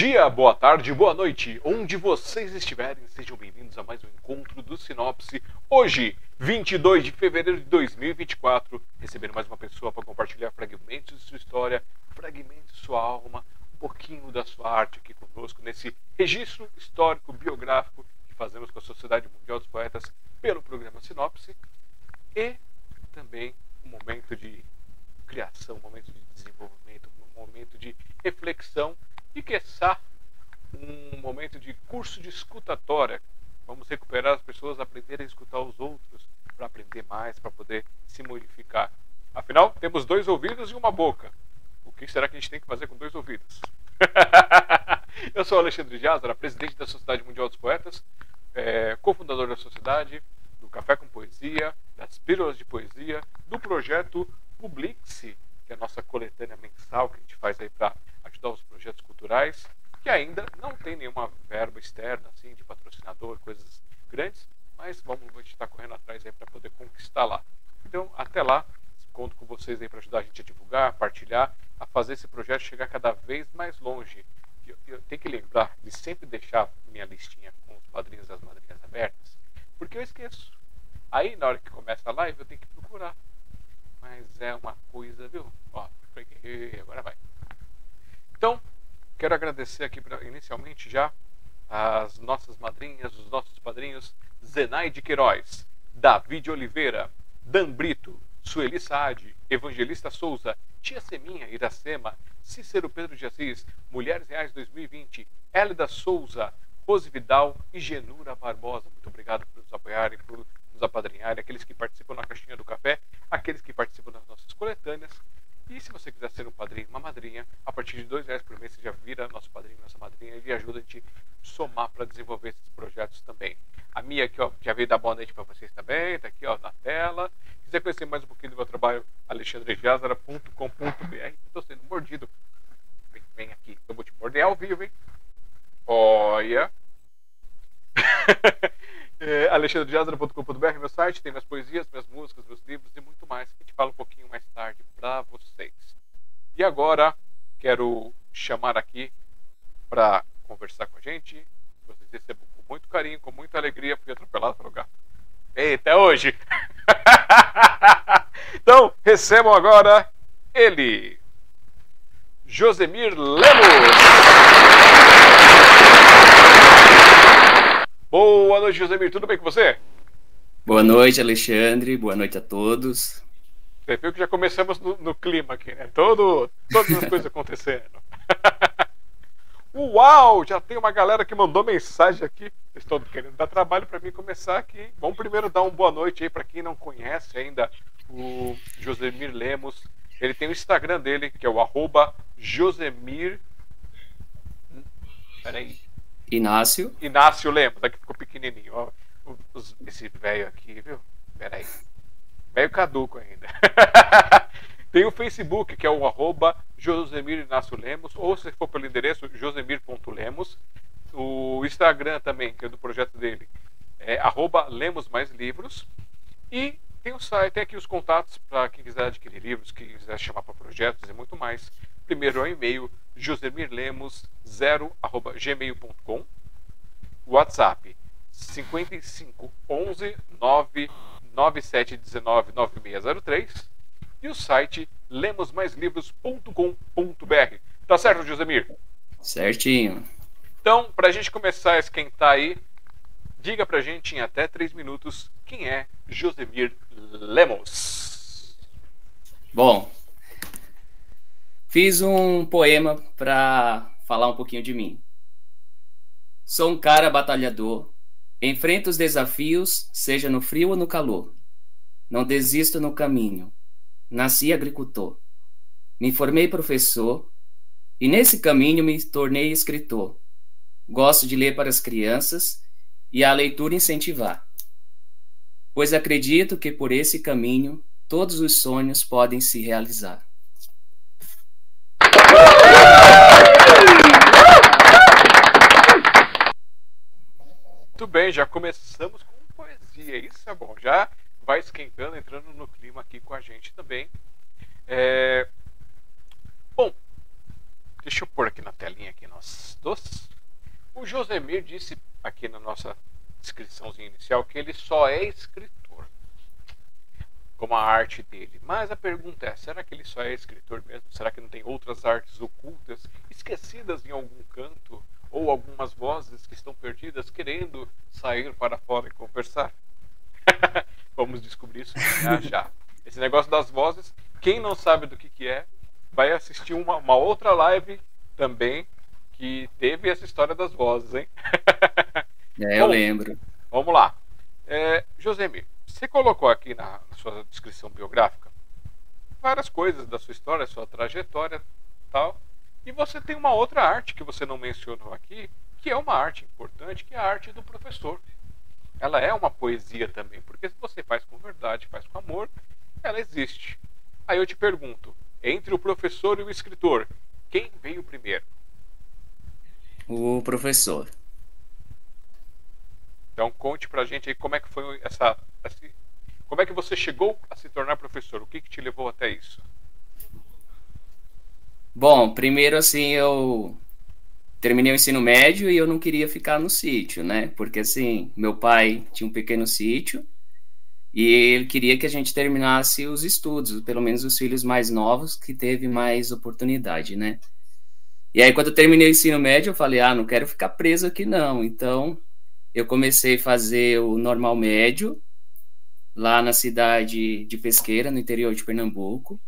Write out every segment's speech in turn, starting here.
dia, boa tarde, boa noite, onde vocês estiverem, sejam bem-vindos a mais um encontro do Sinopse. Hoje, 22 de fevereiro de 2024, recebendo mais uma pessoa para compartilhar fragmentos de sua história, fragmentos de sua alma, um pouquinho da sua arte aqui conosco, nesse registro histórico, biográfico que fazemos com a Sociedade Mundial dos Poetas pelo programa Sinopse. E também um momento de criação, um momento de desenvolvimento, um momento de reflexão e, quiçá, um momento de curso de escutatória. Vamos recuperar as pessoas, aprender a escutar os outros, para aprender mais, para poder se modificar. Afinal, temos dois ouvidos e uma boca. O que será que a gente tem que fazer com dois ouvidos? Eu sou Alexandre Jazara, presidente da Sociedade Mundial dos Poetas, é, cofundador da sociedade, do Café com Poesia, das Pílulas de Poesia, do projeto Publixe, que é a nossa coletânea mensal que a gente faz aí para ajudar os projetos culturais, que ainda não tem nenhuma verba externa, assim, de patrocinador, coisas grandes, mas vamos, a gente está correndo atrás aí para poder conquistar lá. Então, até lá, conto com vocês aí para ajudar a gente a divulgar, a partilhar, a fazer esse projeto chegar cada vez mais longe. Eu, eu tenho que lembrar de sempre deixar minha listinha com os padrinhos e as madrinhas abertas, porque eu esqueço. Aí, na hora que começa a live, eu tenho que procurar. Mas é uma coisa, viu? Ó, agora vai. Então, quero agradecer aqui inicialmente já as nossas madrinhas, os nossos padrinhos, Zenaide Queiroz, David Oliveira, Dan Brito, Sueli Saad, Evangelista Souza, Tia Seminha, Iracema, Cícero Pedro de Assis, Mulheres Reais 2020, Hélida Souza, Rose Vidal e Genura Barbosa. Muito obrigado por nos apoiarem, por nos apadrinharem, aqueles que participam na caixinha do café, aqueles que participam das nossas coletâneas e se você quiser ser um padrinho, uma madrinha, a partir de dois reais por mês você já vira nosso padrinho, nossa madrinha e ajuda a gente somar para desenvolver esses projetos também. A minha aqui, ó, já veio dar boa noite para vocês também, tá aqui ó, na tela. Se quiser conhecer mais um pouquinho do meu trabalho, alexandrejazara.com.br. Estou sendo mordido. Vem, vem aqui, eu vou te morder ao vivo, hein? Olha. é, alexandrejazara.com.br, meu site, tem minhas poesias, minhas músicas, meus livros e muito mais. A gente fala um pouquinho mais tarde para vocês. E agora, quero chamar aqui para conversar com a gente. Vocês recebam com muito carinho, com muita alegria. Fui atropelado pelo gato. Eita, hoje! então, recebam agora ele, Josemir Lemos. Boa noite, Josemir. Tudo bem com você? Boa noite, Alexandre. Boa noite a todos. Você viu que já começamos no, no clima aqui, né? Todo, todas as coisas acontecendo. Uau! Já tem uma galera que mandou mensagem aqui. Estou querendo dar trabalho para mim começar aqui. Vamos primeiro dar uma boa noite aí para quem não conhece ainda o Josemir Lemos. Ele tem o Instagram dele, que é o arroba Josemir. Peraí. Inácio. Inácio Lemos, daqui ficou pequenininho. Ó, esse velho aqui, viu? Peraí. Velho caduco ainda. Tem o Facebook, que é o arroba Josemir Inácio Lemos, ou se for pelo endereço josemir.lemos. O Instagram também, que é do projeto dele, é arroba Lemos Mais Livros. E tem o site, tem aqui os contatos para quem quiser adquirir livros, quem quiser chamar para projetos e muito mais. Primeiro é o e-mail josemirlemos0@gmail.com. WhatsApp 55 11 99719 9603 e o site lemosmaislivros.com.br. Tá certo, Josemir? Certinho. Então, para a gente começar a esquentar aí, diga para a gente em até três minutos quem é Josemir Lemos. Bom, Fiz um poema para falar um pouquinho de mim. Sou um cara batalhador, enfrento os desafios, seja no frio ou no calor. Não desisto no caminho. Nasci agricultor. Me formei professor e nesse caminho me tornei escritor. Gosto de ler para as crianças e a leitura incentivar. Pois acredito que por esse caminho todos os sonhos podem se realizar. Muito bem, já começamos com poesia, isso é bom. Já vai esquentando, entrando no clima aqui com a gente também. É... Bom, Deixa eu pôr aqui na telinha aqui nós dois. O Josemir disse aqui na nossa descriçãozinha inicial que ele só é escritor. Como a arte dele. Mas a pergunta é: será que ele só é escritor mesmo? Será que não tem outras artes ocultas, esquecidas em algum canto? Ou algumas vozes que estão perdidas querendo sair para fora e conversar? Vamos descobrir isso já já. Esse negócio das vozes, quem não sabe do que, que é, vai assistir uma, uma outra live também que teve essa história das vozes, hein? É, eu Bom, lembro. Vamos lá. É, Josemir, você colocou aqui na, na, sua descrição biográfica várias coisas da sua história, sua trajetória tal. E você tem uma outra arte que você não mencionou aqui, que é uma arte importante, que é a arte do professor. Ela é uma poesia também, porque se você faz com verdade, faz com amor, ela existe. Aí eu te pergunto, entre o professor e o escritor, quem veio primeiro? O professor. Então conte pra gente aí como é que foi essa, como é que você chegou a se tornar professor? O que, que te levou até isso? Bom, primeiro assim eu terminei o ensino médio e eu não queria ficar no sítio, né? Porque assim, meu pai tinha um pequeno sítio e ele queria que a gente terminasse os estudos, pelo menos os filhos mais novos que teve mais oportunidade, né? E aí quando eu terminei o ensino médio, eu falei: "Ah, não quero ficar preso aqui não". Então, eu comecei a fazer o normal médio lá na cidade de Pesqueira, no interior de Pernambuco.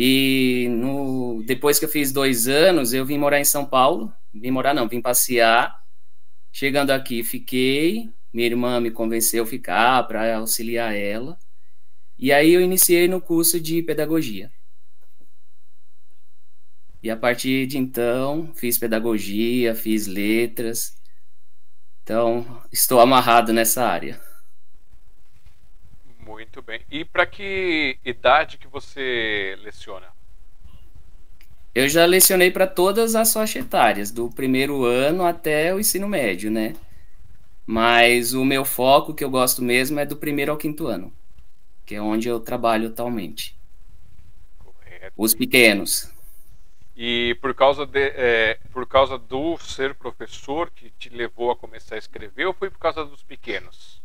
E no, depois que eu fiz dois anos, eu vim morar em São Paulo. Vim morar, não, vim passear. Chegando aqui, fiquei. Minha irmã me convenceu a ficar para auxiliar ela. E aí eu iniciei no curso de pedagogia. E a partir de então, fiz pedagogia, fiz letras, então, estou amarrado nessa área. Muito bem. E para que idade que você leciona? Eu já lecionei para todas as faixas etárias, do primeiro ano até o ensino médio, né? Mas o meu foco, que eu gosto mesmo, é do primeiro ao quinto ano, que é onde eu trabalho atualmente. Correto. Os pequenos. E por causa, de, é, por causa do ser professor que te levou a começar a escrever ou foi por causa dos pequenos?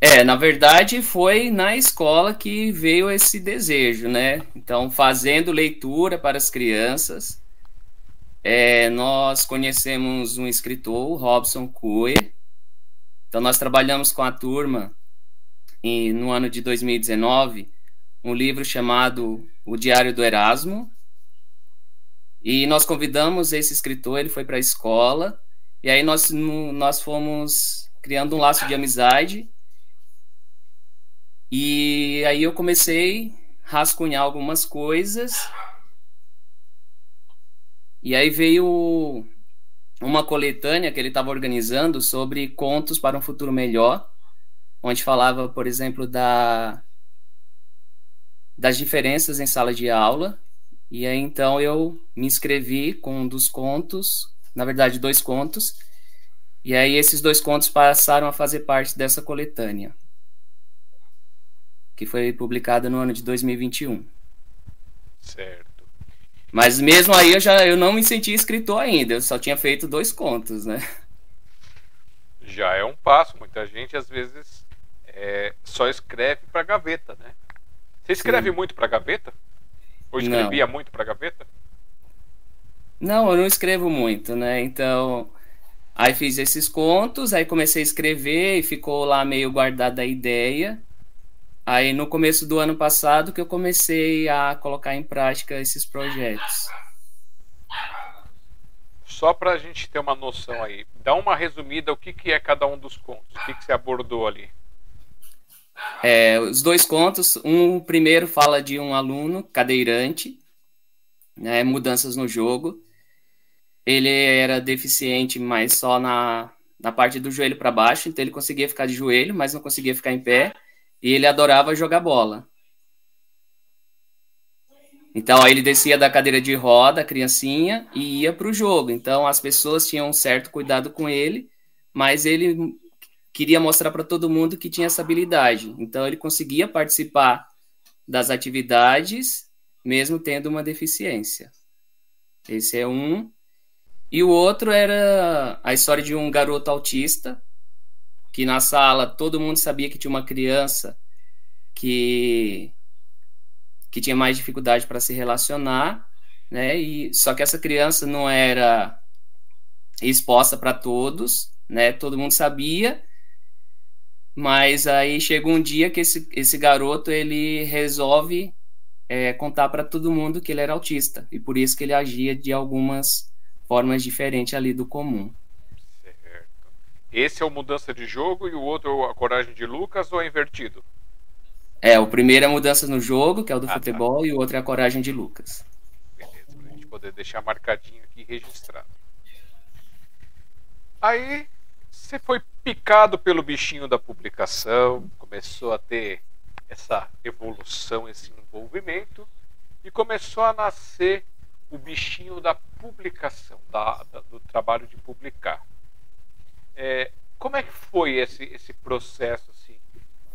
É, na verdade foi na escola que veio esse desejo, né? Então, fazendo leitura para as crianças, é, nós conhecemos um escritor, Robson Coe. Então, nós trabalhamos com a turma em, no ano de 2019 um livro chamado O Diário do Erasmo, e nós convidamos esse escritor, ele foi para a escola, e aí nós, nós fomos criando um laço de amizade. E aí eu comecei a rascunhar algumas coisas. E aí veio uma coletânea que ele estava organizando sobre contos para um futuro melhor, onde falava, por exemplo, da das diferenças em sala de aula. E aí então eu me inscrevi com um dos contos, na verdade dois contos, e aí esses dois contos passaram a fazer parte dessa coletânea, que foi publicada no ano de 2021. Certo. Mas mesmo aí eu já eu não me senti escritor ainda, eu só tinha feito dois contos, né? Já é um passo, muita gente às vezes é, só escreve para gaveta, né? Você escreve Sim. muito para gaveta? Ou escrevia não. muito para gaveta? Não, eu não escrevo muito, né? Então, aí fiz esses contos, aí comecei a escrever e ficou lá meio guardada a ideia. Aí no começo do ano passado que eu comecei a colocar em prática esses projetos. Só para a gente ter uma noção aí, dá uma resumida o que, que é cada um dos contos, o que, que você abordou ali. É, os dois contos, um primeiro fala de um aluno cadeirante, né, mudanças no jogo. Ele era deficiente, mas só na, na parte do joelho para baixo, então ele conseguia ficar de joelho, mas não conseguia ficar em pé. E ele adorava jogar bola. Então aí ele descia da cadeira de roda, a criancinha, e ia para o jogo. Então as pessoas tinham um certo cuidado com ele, mas ele queria mostrar para todo mundo que tinha essa habilidade. Então ele conseguia participar das atividades, mesmo tendo uma deficiência. Esse é um. E o outro era a história de um garoto autista, que na sala todo mundo sabia que tinha uma criança que, que tinha mais dificuldade para se relacionar, né? E, só que essa criança não era exposta para todos, né? Todo mundo sabia, mas aí chega um dia que esse, esse garoto ele resolve é, contar para todo mundo que ele era autista e por isso que ele agia de algumas formas diferentes ali do comum. Esse é o mudança de jogo e o outro é a coragem de Lucas ou é invertido? É, o primeiro é a mudança no jogo, que é o do ah, tá. futebol, tá. e o outro é a coragem de Lucas. Beleza, pra gente poder deixar marcadinho aqui registrado. Aí você foi picado pelo bichinho da publicação, começou a ter essa evolução, esse envolvimento, e começou a nascer o bichinho da publicação, da, da, do trabalho de publicar. É, como é que foi esse, esse processo? Assim?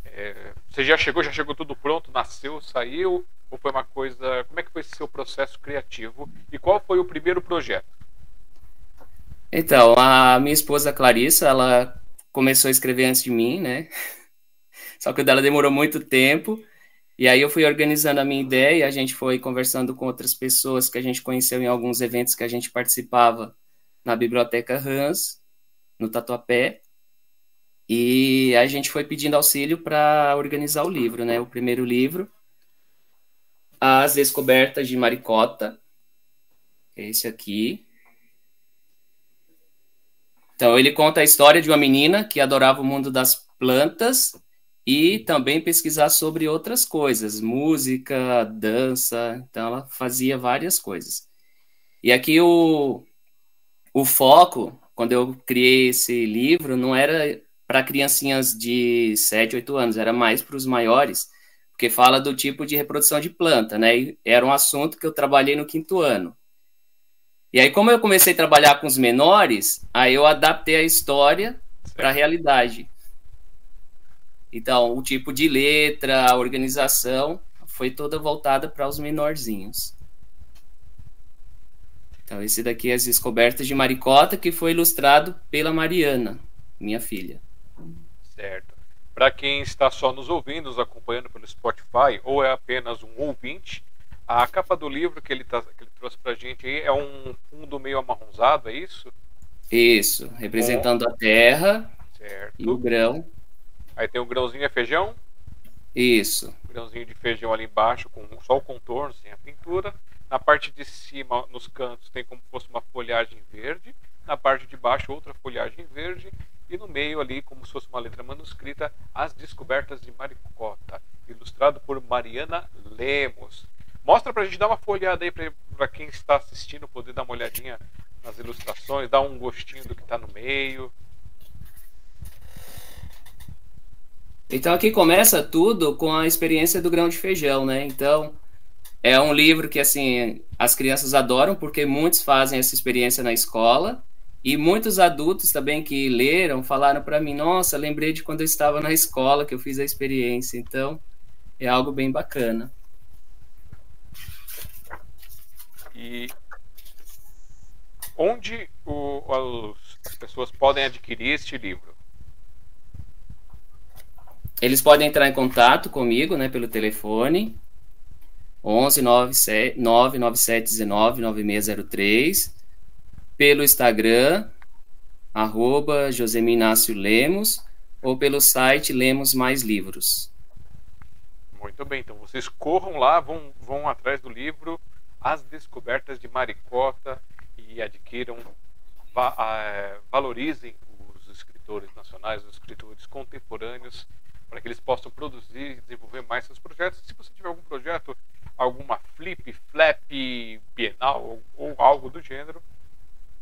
É, você já chegou, já chegou tudo pronto, nasceu, saiu? Ou foi uma coisa. Como é que foi esse seu processo criativo? E qual foi o primeiro projeto? Então, a minha esposa Clarissa, ela começou a escrever antes de mim, né? Só que o dela demorou muito tempo. E aí eu fui organizando a minha ideia, a gente foi conversando com outras pessoas que a gente conheceu em alguns eventos que a gente participava na Biblioteca Hans, no Tatuapé. E a gente foi pedindo auxílio para organizar o livro, né? O primeiro livro, As Descobertas de Maricota, esse aqui. Então, ele conta a história de uma menina que adorava o mundo das plantas e também pesquisar sobre outras coisas, música, dança. Então, ela fazia várias coisas. E aqui o, o foco, quando eu criei esse livro, não era para criancinhas de 7, 8 anos, era mais para os maiores, porque fala do tipo de reprodução de planta, né? E era um assunto que eu trabalhei no quinto ano. E aí, como eu comecei a trabalhar com os menores, aí eu adaptei a história para a realidade. Então, o tipo de letra, a organização foi toda voltada para os menorzinhos. Então, esse daqui é as descobertas de Maricota, que foi ilustrado pela Mariana, minha filha. Certo. Para quem está só nos ouvindo, nos acompanhando pelo Spotify, ou é apenas um ouvinte, a capa do livro que ele, tá, que ele trouxe pra gente aí é um fundo meio amarronzado, é isso? Isso, representando a terra certo. e o grão. Aí tem o grãozinho é feijão? Isso. O grãozinho de feijão ali embaixo, com só o contorno, sem a pintura. Na parte de cima, nos cantos, tem como se fosse uma folhagem verde. Na parte de baixo, outra folhagem verde. E no meio ali, como se fosse uma letra manuscrita, As Descobertas de Maricota, ilustrado por Mariana Lemos. Mostra pra gente dar uma folhada aí para quem está assistindo poder dar uma olhadinha nas ilustrações, dar um gostinho do que está no meio. Então aqui começa tudo com a experiência do grão de feijão, né? Então é um livro que assim as crianças adoram porque muitos fazem essa experiência na escola e muitos adultos também que leram falaram para mim: "Nossa, lembrei de quando eu estava na escola que eu fiz a experiência". Então é algo bem bacana. E onde o, as pessoas podem adquirir este livro? Eles podem entrar em contato comigo, né, pelo telefone 11 97 997 19 9603, pelo Instagram arroba Lemos ou pelo site Lemos Mais Livros. Muito bem, então vocês corram lá, vão, vão atrás do livro as descobertas de Maricota e adquiram, va é, valorizem os escritores nacionais, os escritores contemporâneos, para que eles possam produzir e desenvolver mais seus projetos. Se você tiver algum projeto, alguma flip, flap, bienal ou, ou algo do gênero,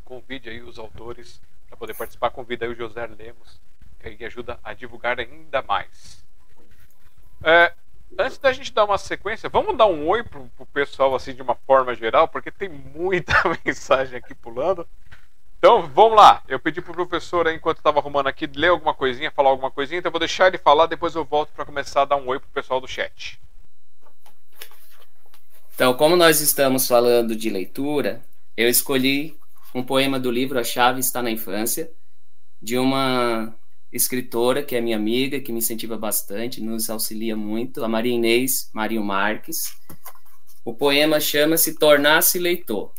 convide aí os autores para poder participar. Convida aí o José Lemos, que aí ajuda a divulgar ainda mais. É, Antes da gente dar uma sequência, vamos dar um oi pro, pro pessoal assim de uma forma geral, porque tem muita mensagem aqui pulando. Então vamos lá. Eu pedi pro professor, enquanto estava arrumando aqui, ler alguma coisinha, falar alguma coisinha, então eu vou deixar ele falar, depois eu volto para começar a dar um oi pro pessoal do chat. Então, como nós estamos falando de leitura, eu escolhi um poema do livro A Chave Está na Infância, de uma escritora que é minha amiga, que me incentiva bastante, nos auxilia muito, a Maria Inês Marinho Marques. O poema chama-se Tornar-se Leitor.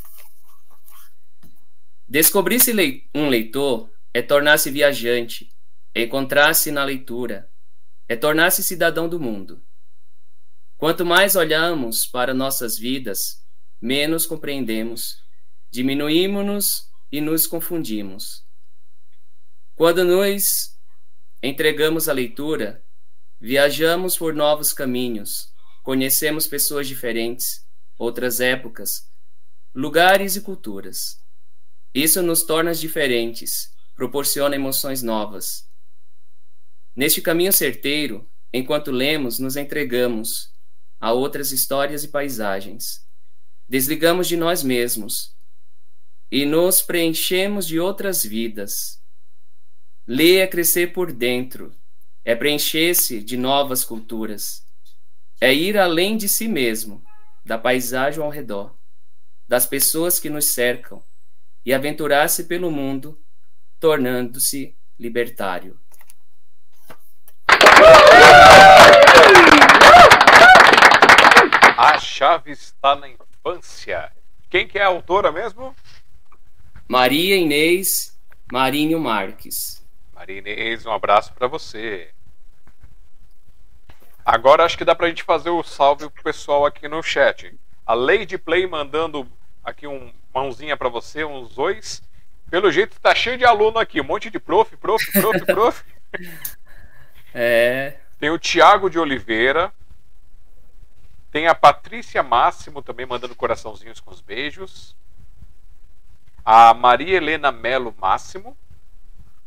Descobrir-se um leitor é tornar-se viajante, é encontrar-se na leitura, é tornar-se cidadão do mundo. Quanto mais olhamos para nossas vidas, menos compreendemos, diminuímos-nos e nos confundimos. Quando nos entregamos à leitura, viajamos por novos caminhos, conhecemos pessoas diferentes, outras épocas, lugares e culturas. Isso nos torna diferentes, proporciona emoções novas. Neste caminho certeiro, enquanto lemos, nos entregamos a outras histórias e paisagens. Desligamos de nós mesmos e nos preenchemos de outras vidas Ler é crescer por dentro, é preencher-se de novas culturas, é ir além de si mesmo, da paisagem ao redor, das pessoas que nos cercam, e aventurar-se pelo mundo, tornando-se libertário. A chave está na infância. Quem que é a autora mesmo? Maria Inês Marinho Marques. Maria Inês, um abraço para você. Agora acho que dá pra gente fazer o salve pro pessoal aqui no chat. A Lady Play mandando aqui um mãozinha para você, uns dois. Pelo jeito tá cheio de aluno aqui, um monte de prof, prof, prof, prof. é. Tem o Tiago de Oliveira. Tem a Patrícia Máximo também mandando coraçãozinhos com os beijos. A Maria Helena Melo Máximo.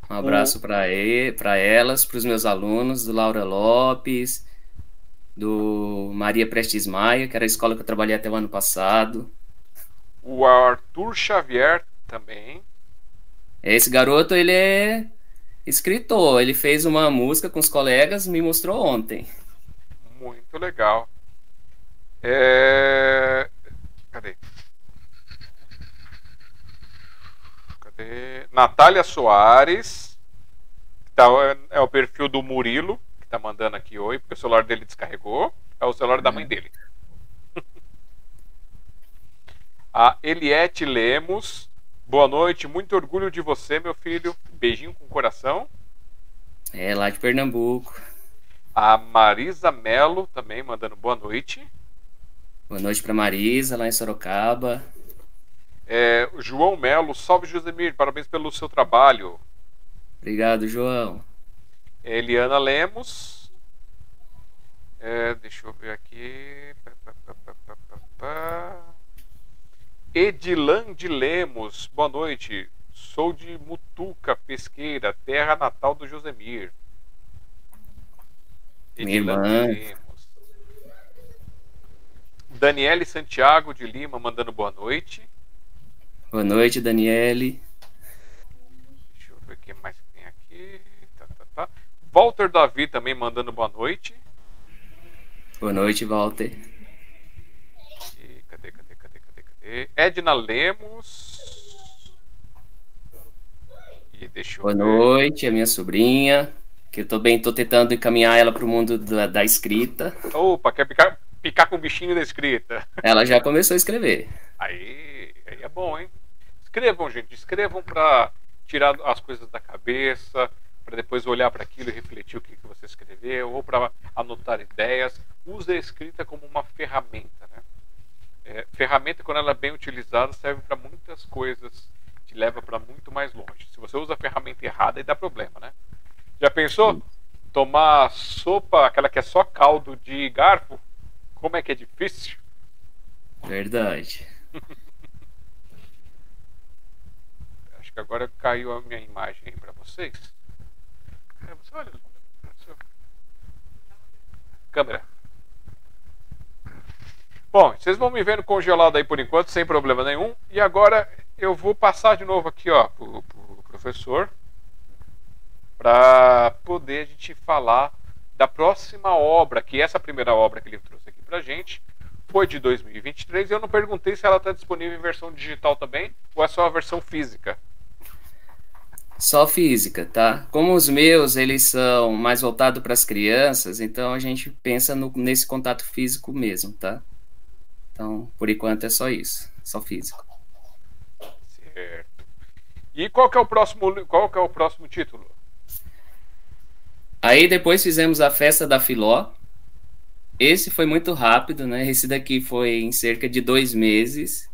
Um abraço para elas, para os meus alunos, do Laura Lopes, do Maria Prestes Maia, que era a escola que eu trabalhei até o ano passado. O Arthur Xavier também. Esse garoto, ele é escritor. Ele fez uma música com os colegas, me mostrou ontem. Muito legal. É... Cadê? Cadê? Natália Soares. Tá, é, é, o perfil do Murilo, que tá mandando aqui oi, porque o celular dele descarregou. É o celular da mãe uhum. dele. A Eliette Lemos. Boa noite, muito orgulho de você, meu filho. Beijinho com o coração. É, lá de Pernambuco. A Marisa Melo também mandando boa noite. Boa noite para Marisa, lá em Sorocaba. É, João Melo, salve Josemir, parabéns pelo seu trabalho. Obrigado, João. Eliana Lemos. É, deixa eu ver aqui. Edilan de Lemos, boa noite. Sou de Mutuca, Pesqueira, terra natal do Josemir. Edilan de Lemos. Daniele Santiago de Lima mandando boa noite. Boa noite, Daniele. Deixa eu ver o que mais tem aqui. Tá, tá, tá. Walter Davi também mandando boa noite. Boa noite, Walter. E cadê, cadê, cadê, cadê, cadê? Edna Lemos. E deixa boa ver. noite, a minha sobrinha. Que eu tô bem, tô tentando encaminhar ela pro mundo da, da escrita. Opa, quer picar, picar com o bichinho da escrita? Ela já começou a escrever. Aí, aí é bom, hein? Escrevam, gente, escrevam para tirar as coisas da cabeça, para depois olhar para aquilo e refletir o que, que você escreveu, ou para anotar ideias. Use a escrita como uma ferramenta. Né? É, ferramenta, quando ela é bem utilizada, serve para muitas coisas, te leva para muito mais longe. Se você usa a ferramenta errada, aí dá problema, né? Já pensou? Tomar sopa, aquela que é só caldo de garfo? Como é que é difícil? Verdade. que agora caiu a minha imagem aí para vocês. É, você olha. Câmera. Bom, vocês vão me vendo congelado aí por enquanto, sem problema nenhum. E agora eu vou passar de novo aqui, ó, pro, pro professor, para poder a gente falar da próxima obra, que essa primeira obra que ele trouxe aqui pra gente foi de 2023 e eu não perguntei se ela está disponível em versão digital também ou é só a versão física. Só física, tá? Como os meus, eles são mais voltados para as crianças, então a gente pensa no, nesse contato físico mesmo, tá? Então, por enquanto é só isso, só físico. Certo. E qual que é o próximo, qual que é o próximo título? Aí depois fizemos a festa da Filó. Esse foi muito rápido, né? Esse daqui foi em cerca de dois meses.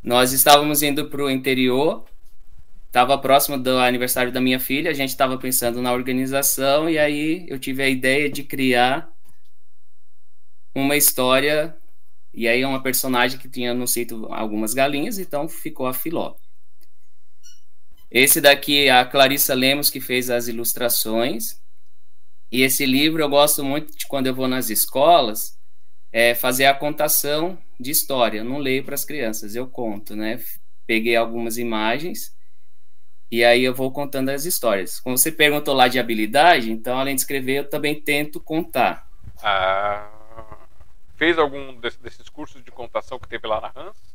Nós estávamos indo para o interior, estava próximo do aniversário da minha filha, a gente estava pensando na organização e aí eu tive a ideia de criar uma história e aí uma personagem que tinha no sítio algumas galinhas, então ficou a Filó. Esse daqui é a Clarissa Lemos que fez as ilustrações. E esse livro eu gosto muito de quando eu vou nas escolas, é fazer a contação de história. Eu não leio para as crianças, eu conto, né? Peguei algumas imagens e aí eu vou contando as histórias. Como você perguntou lá de habilidade, então além de escrever, eu também tento contar. Ah, fez algum desses cursos de contação que teve lá na Hans?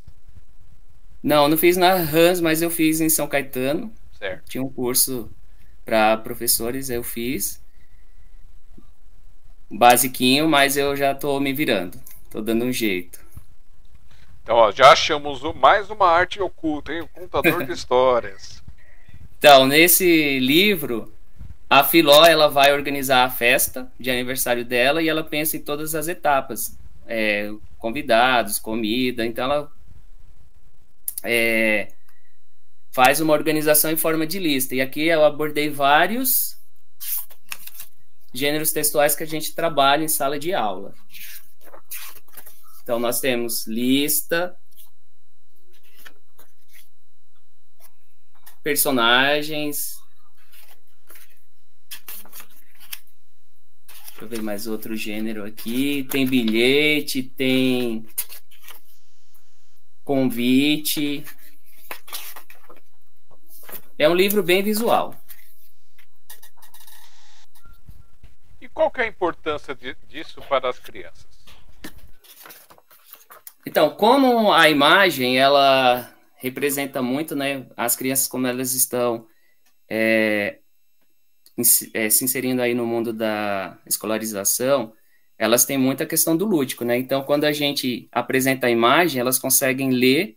Não, não fiz na Hans, mas eu fiz em São Caetano. Certo. Tinha um curso para professores, eu fiz. Basiquinho, mas eu já estou me virando. Estou dando um jeito. Então, ó, já achamos mais uma arte oculta, hein? O contador de histórias. Então, nesse livro, a Filó ela vai organizar a festa de aniversário dela e ela pensa em todas as etapas. É, convidados, comida. Então, ela é, faz uma organização em forma de lista. E aqui eu abordei vários gêneros textuais que a gente trabalha em sala de aula. Então, nós temos lista, personagens. Deixa eu ver mais outro gênero aqui. Tem bilhete, tem convite. É um livro bem visual. E qual que é a importância de, disso para as crianças? Então, como a imagem ela representa muito, né, as crianças como elas estão é, é, se inserindo aí no mundo da escolarização, elas têm muita questão do lúdico, né? Então, quando a gente apresenta a imagem, elas conseguem ler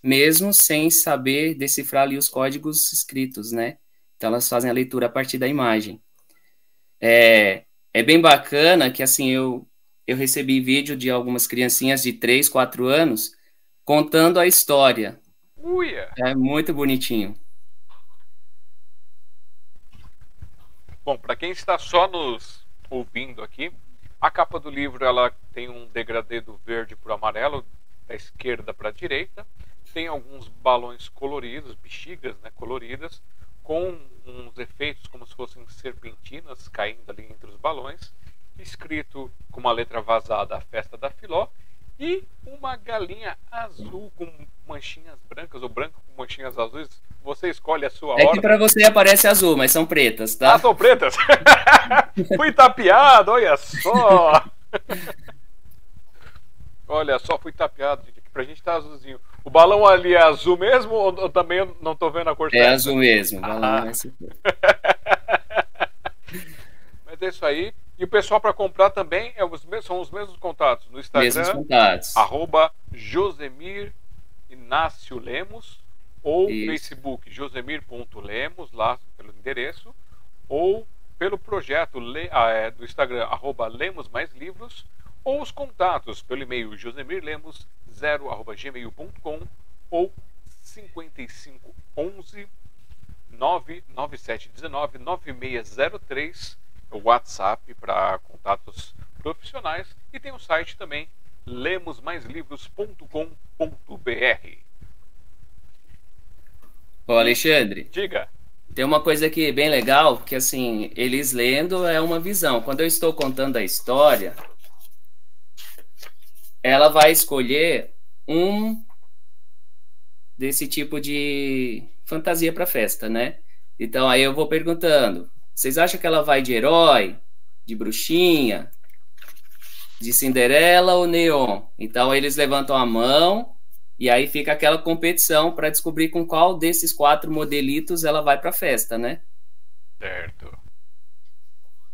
mesmo sem saber decifrar ali os códigos escritos, né? Então, elas fazem a leitura a partir da imagem. É, é bem bacana que, assim, eu, eu recebi vídeo de algumas criancinhas de 3, 4 anos contando a história. Uia. É muito bonitinho. Bom, para quem está só nos ouvindo aqui, a capa do livro ela tem um degradê do verde para o amarelo, da esquerda para a direita. Tem alguns balões coloridos, bexigas né, coloridas, com uns efeitos como se fossem serpentinas caindo ali entre os balões. Escrito com uma letra vazada, a festa da Filó. E uma galinha azul com manchinhas brancas ou branco com manchinhas azuis. Você escolhe a sua é hora. É que para você aparece azul, mas são pretas, tá? Ah, são pretas? fui tapeado, olha só! olha só, fui tapeado, gente. Pra gente tá azulzinho. O balão ali é azul mesmo ou, ou também não tô vendo a cor É certa? azul mesmo, o balão ah. é esse Mas é isso aí. E o pessoal para comprar também é os mesmos, são os mesmos contatos no Instagram. Mesmos contatos. Arroba Josemir Inácio Lemos ou Isso. Facebook josemir.lemos, lá pelo endereço, ou pelo projeto ah, é, do Instagram, arroba Lemos Mais Livros, ou os contatos pelo e-mail josemirlemos0.gmail.com ou 5511 99719 9603 o WhatsApp para contatos profissionais e tem o site também lemosmaislivros.com.br. Ô Alexandre. Diga. Tem uma coisa aqui bem legal, que assim, eles lendo é uma visão. Quando eu estou contando a história, ela vai escolher um desse tipo de fantasia para festa, né? Então aí eu vou perguntando: vocês acham que ela vai de herói, de bruxinha, de Cinderela ou Neon. Então eles levantam a mão e aí fica aquela competição para descobrir com qual desses quatro modelitos ela vai para a festa, né? Certo.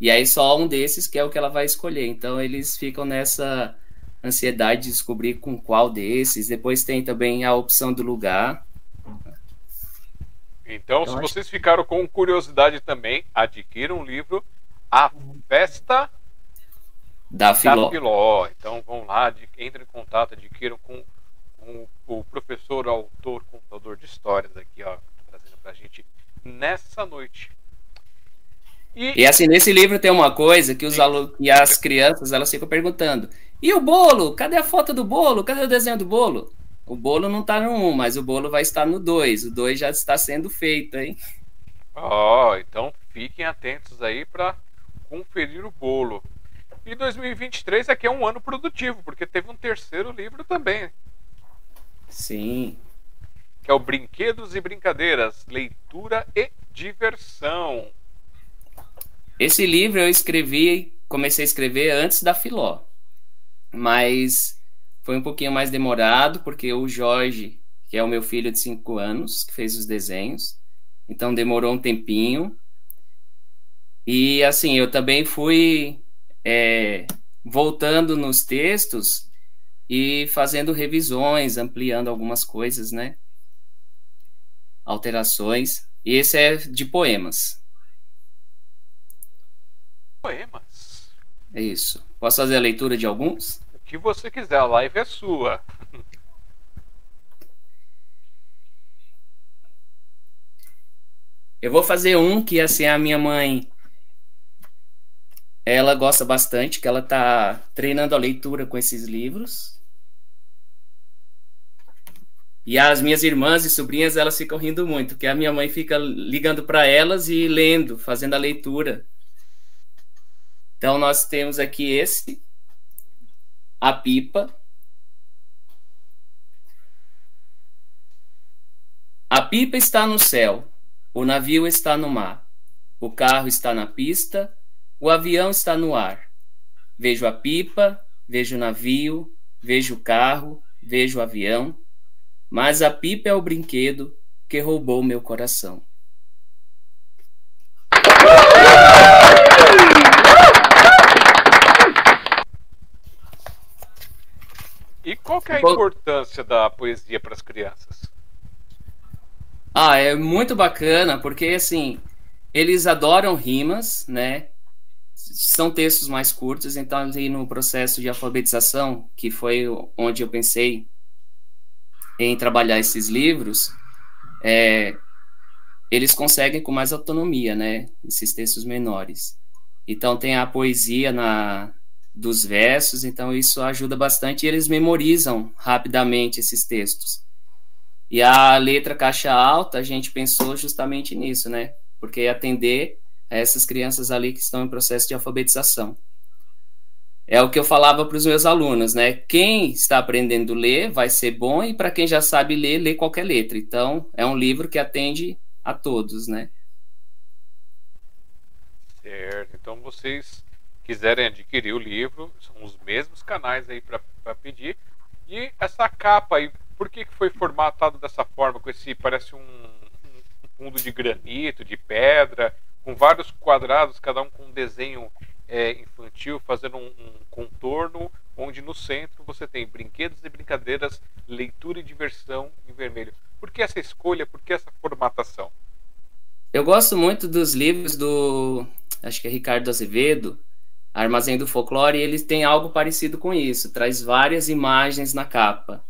E aí só um desses que é o que ela vai escolher. Então eles ficam nessa ansiedade de descobrir com qual desses. Depois tem também a opção do lugar. Então, se vocês ficaram com curiosidade também, adquiram o livro A Festa da Filó. Da Filó. Então vão lá, entrem em contato, adquiram com, com o professor, autor, contador de histórias aqui, ó, trazendo pra gente nessa noite. E, e assim, nesse livro tem uma coisa que os alunos e as crianças elas ficam perguntando: e o bolo? Cadê a foto do bolo? Cadê o desenho do bolo? O bolo não está no 1, mas o bolo vai estar no 2. O 2 já está sendo feito, hein? Ó, oh, então fiquem atentos aí para conferir o bolo. E 2023 aqui é um ano produtivo, porque teve um terceiro livro também. Sim. Que é o Brinquedos e Brincadeiras, Leitura e Diversão. Esse livro eu escrevi, comecei a escrever antes da Filó. Mas foi um pouquinho mais demorado, porque o Jorge, que é o meu filho de 5 anos, que fez os desenhos, então demorou um tempinho. E assim, eu também fui é, voltando nos textos e fazendo revisões, ampliando algumas coisas, né? Alterações. E esse é de poemas. Poemas? É isso. Posso fazer a leitura de alguns? Que você quiser, a live é sua. Eu vou fazer um que assim a minha mãe ela gosta bastante, que ela está treinando a leitura com esses livros. E as minhas irmãs e sobrinhas, elas ficam rindo muito, porque a minha mãe fica ligando para elas e lendo, fazendo a leitura. Então nós temos aqui esse, a pipa. A pipa está no céu, o navio está no mar, o carro está na pista, o avião está no ar. Vejo a pipa, vejo o navio, vejo o carro, vejo o avião, mas a pipa é o brinquedo que roubou meu coração. E qual é a importância da poesia para as crianças? Ah, é muito bacana, porque assim, eles adoram rimas, né? são textos mais curtos, então ali no processo de alfabetização, que foi onde eu pensei em trabalhar esses livros, é, eles conseguem com mais autonomia, né, esses textos menores. Então tem a poesia na dos versos, então isso ajuda bastante e eles memorizam rapidamente esses textos. E a letra caixa alta, a gente pensou justamente nisso, né? Porque atender a essas crianças ali que estão em processo de alfabetização. É o que eu falava para os meus alunos, né? Quem está aprendendo a ler vai ser bom e para quem já sabe ler, lê qualquer letra. Então, é um livro que atende a todos, né? Certo. Então, vocês quiserem adquirir o livro, são os mesmos canais aí para pedir. E essa capa aí, por que, que foi formatado dessa forma? Com esse, parece um, um fundo de granito, de pedra com vários quadrados, cada um com um desenho é, infantil, fazendo um, um, contorno, onde no centro você tem brinquedos e brincadeiras, leitura e diversão em vermelho. Por que essa escolha? Por que essa formatação? Eu gosto muito dos livros do, acho que é Ricardo Azevedo, Armazém do Folclore, e eles têm algo parecido com isso, traz várias imagens na capa.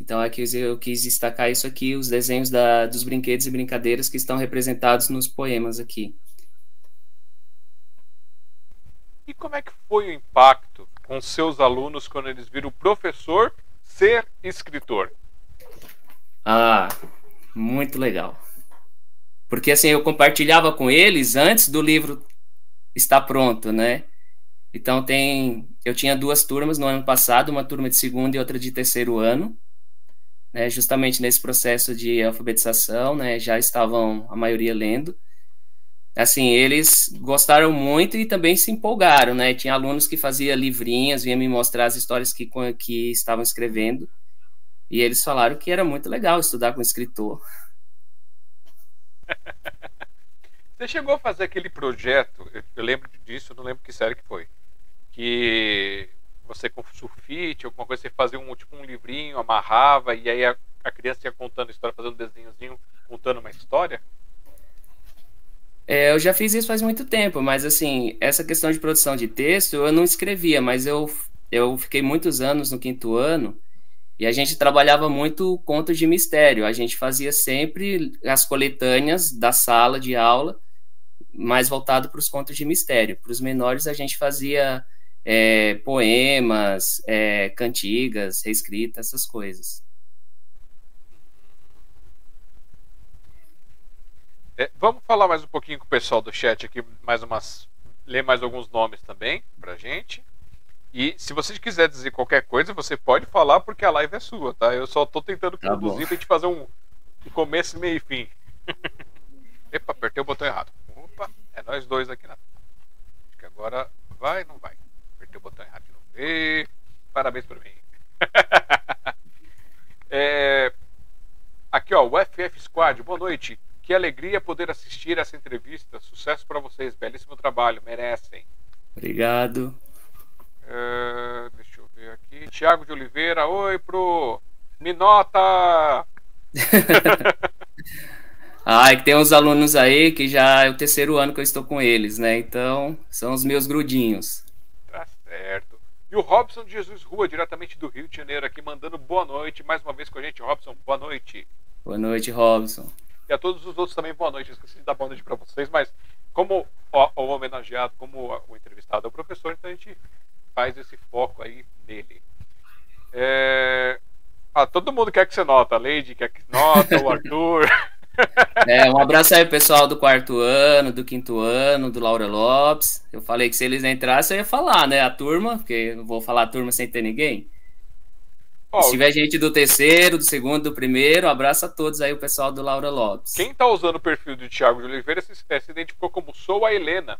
Então aqui eu quis destacar isso aqui, os desenhos da, dos brinquedos e brincadeiras que estão representados nos poemas aqui. E como é que foi o impacto com seus alunos quando eles viram o professor ser escritor? Ah, muito legal. Porque assim, eu compartilhava com eles antes do livro estar pronto, né? Então tem, eu tinha duas turmas no ano passado, uma turma de segundo e outra de terceiro ano né, justamente nesse processo de alfabetização, né, já estavam a maioria lendo. assim, eles gostaram muito e também se empolgaram, né? Tinha alunos que faziam livrinhas, vinham me mostrar as histórias que, que estavam escrevendo, e eles falaram que era muito legal estudar com escritor. Você chegou a fazer aquele projeto, eu lembro disso, não lembro que série que foi, que você com sulfite, alguma coisa, você fazia um, tipo um livrinho, amarrava, e aí a, a criança ia contando história, fazendo um desenhozinho, contando uma história? É, eu já fiz isso faz muito tempo, mas assim, essa questão de produção de texto eu não escrevia, mas eu, eu fiquei muitos anos no quinto ano e a gente trabalhava muito contos de mistério. A gente fazia sempre as coletâneas da sala de aula, mais voltado para os contos de mistério. Para os menores, a gente fazia é, poemas, é, cantigas, reescritas, essas coisas. É, vamos falar mais um pouquinho com o pessoal do chat aqui, mais umas. ler mais alguns nomes também pra gente. E se você quiser dizer qualquer coisa, você pode falar porque a live é sua, tá? Eu só tô tentando tá conduzir pra gente fazer um, um começo, meio e fim. Epa, apertei o botão errado. Opa, é nós dois aqui na. Acho que agora vai, não vai. Apertei o botão errado de novo. E... Parabéns pra mim. é... Aqui, ó, o FF Squad, boa noite. Que alegria poder assistir essa entrevista. Sucesso para vocês. Belíssimo trabalho. Merecem. Obrigado. Uh, deixa eu ver aqui. Tiago de Oliveira. Oi, pro. Me nota! ah, é que tem uns alunos aí que já é o terceiro ano que eu estou com eles, né? Então, são os meus grudinhos. Tá certo. E o Robson de Jesus Rua, diretamente do Rio de Janeiro, aqui mandando boa noite mais uma vez com a gente. Robson, boa noite. Boa noite, Robson. E a todos os outros também, boa noite. esqueci de dar boa noite para vocês, mas como ó, o homenageado, como o entrevistado é o professor, então a gente faz esse foco aí nele. É... Ah, todo mundo quer que você nota. A Lady quer que nota, o Arthur. É, um abraço aí, pessoal do quarto ano, do quinto ano, do Laura Lopes. Eu falei que se eles entrassem, eu ia falar, né? A turma, porque não vou falar a turma sem ter ninguém. Oh, Se tiver gente do terceiro, do segundo, do primeiro, abraço a todos aí, o pessoal do Laura Lopes. Quem tá usando o perfil do Thiago de Oliveira se, se identificou como sou a Helena.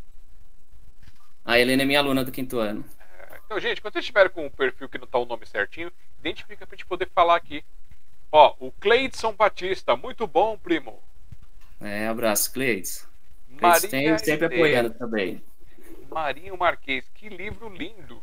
A Helena é minha aluna do quinto ano. É, então, gente, quando vocês estiverem com um perfil que não tá o nome certinho, identifica pra gente poder falar aqui. Ó, o Cleidson Batista, muito bom, primo. É, abraço, Cleidson. Cleidson sempre apoiando também. Marinho Marquês, que livro lindo.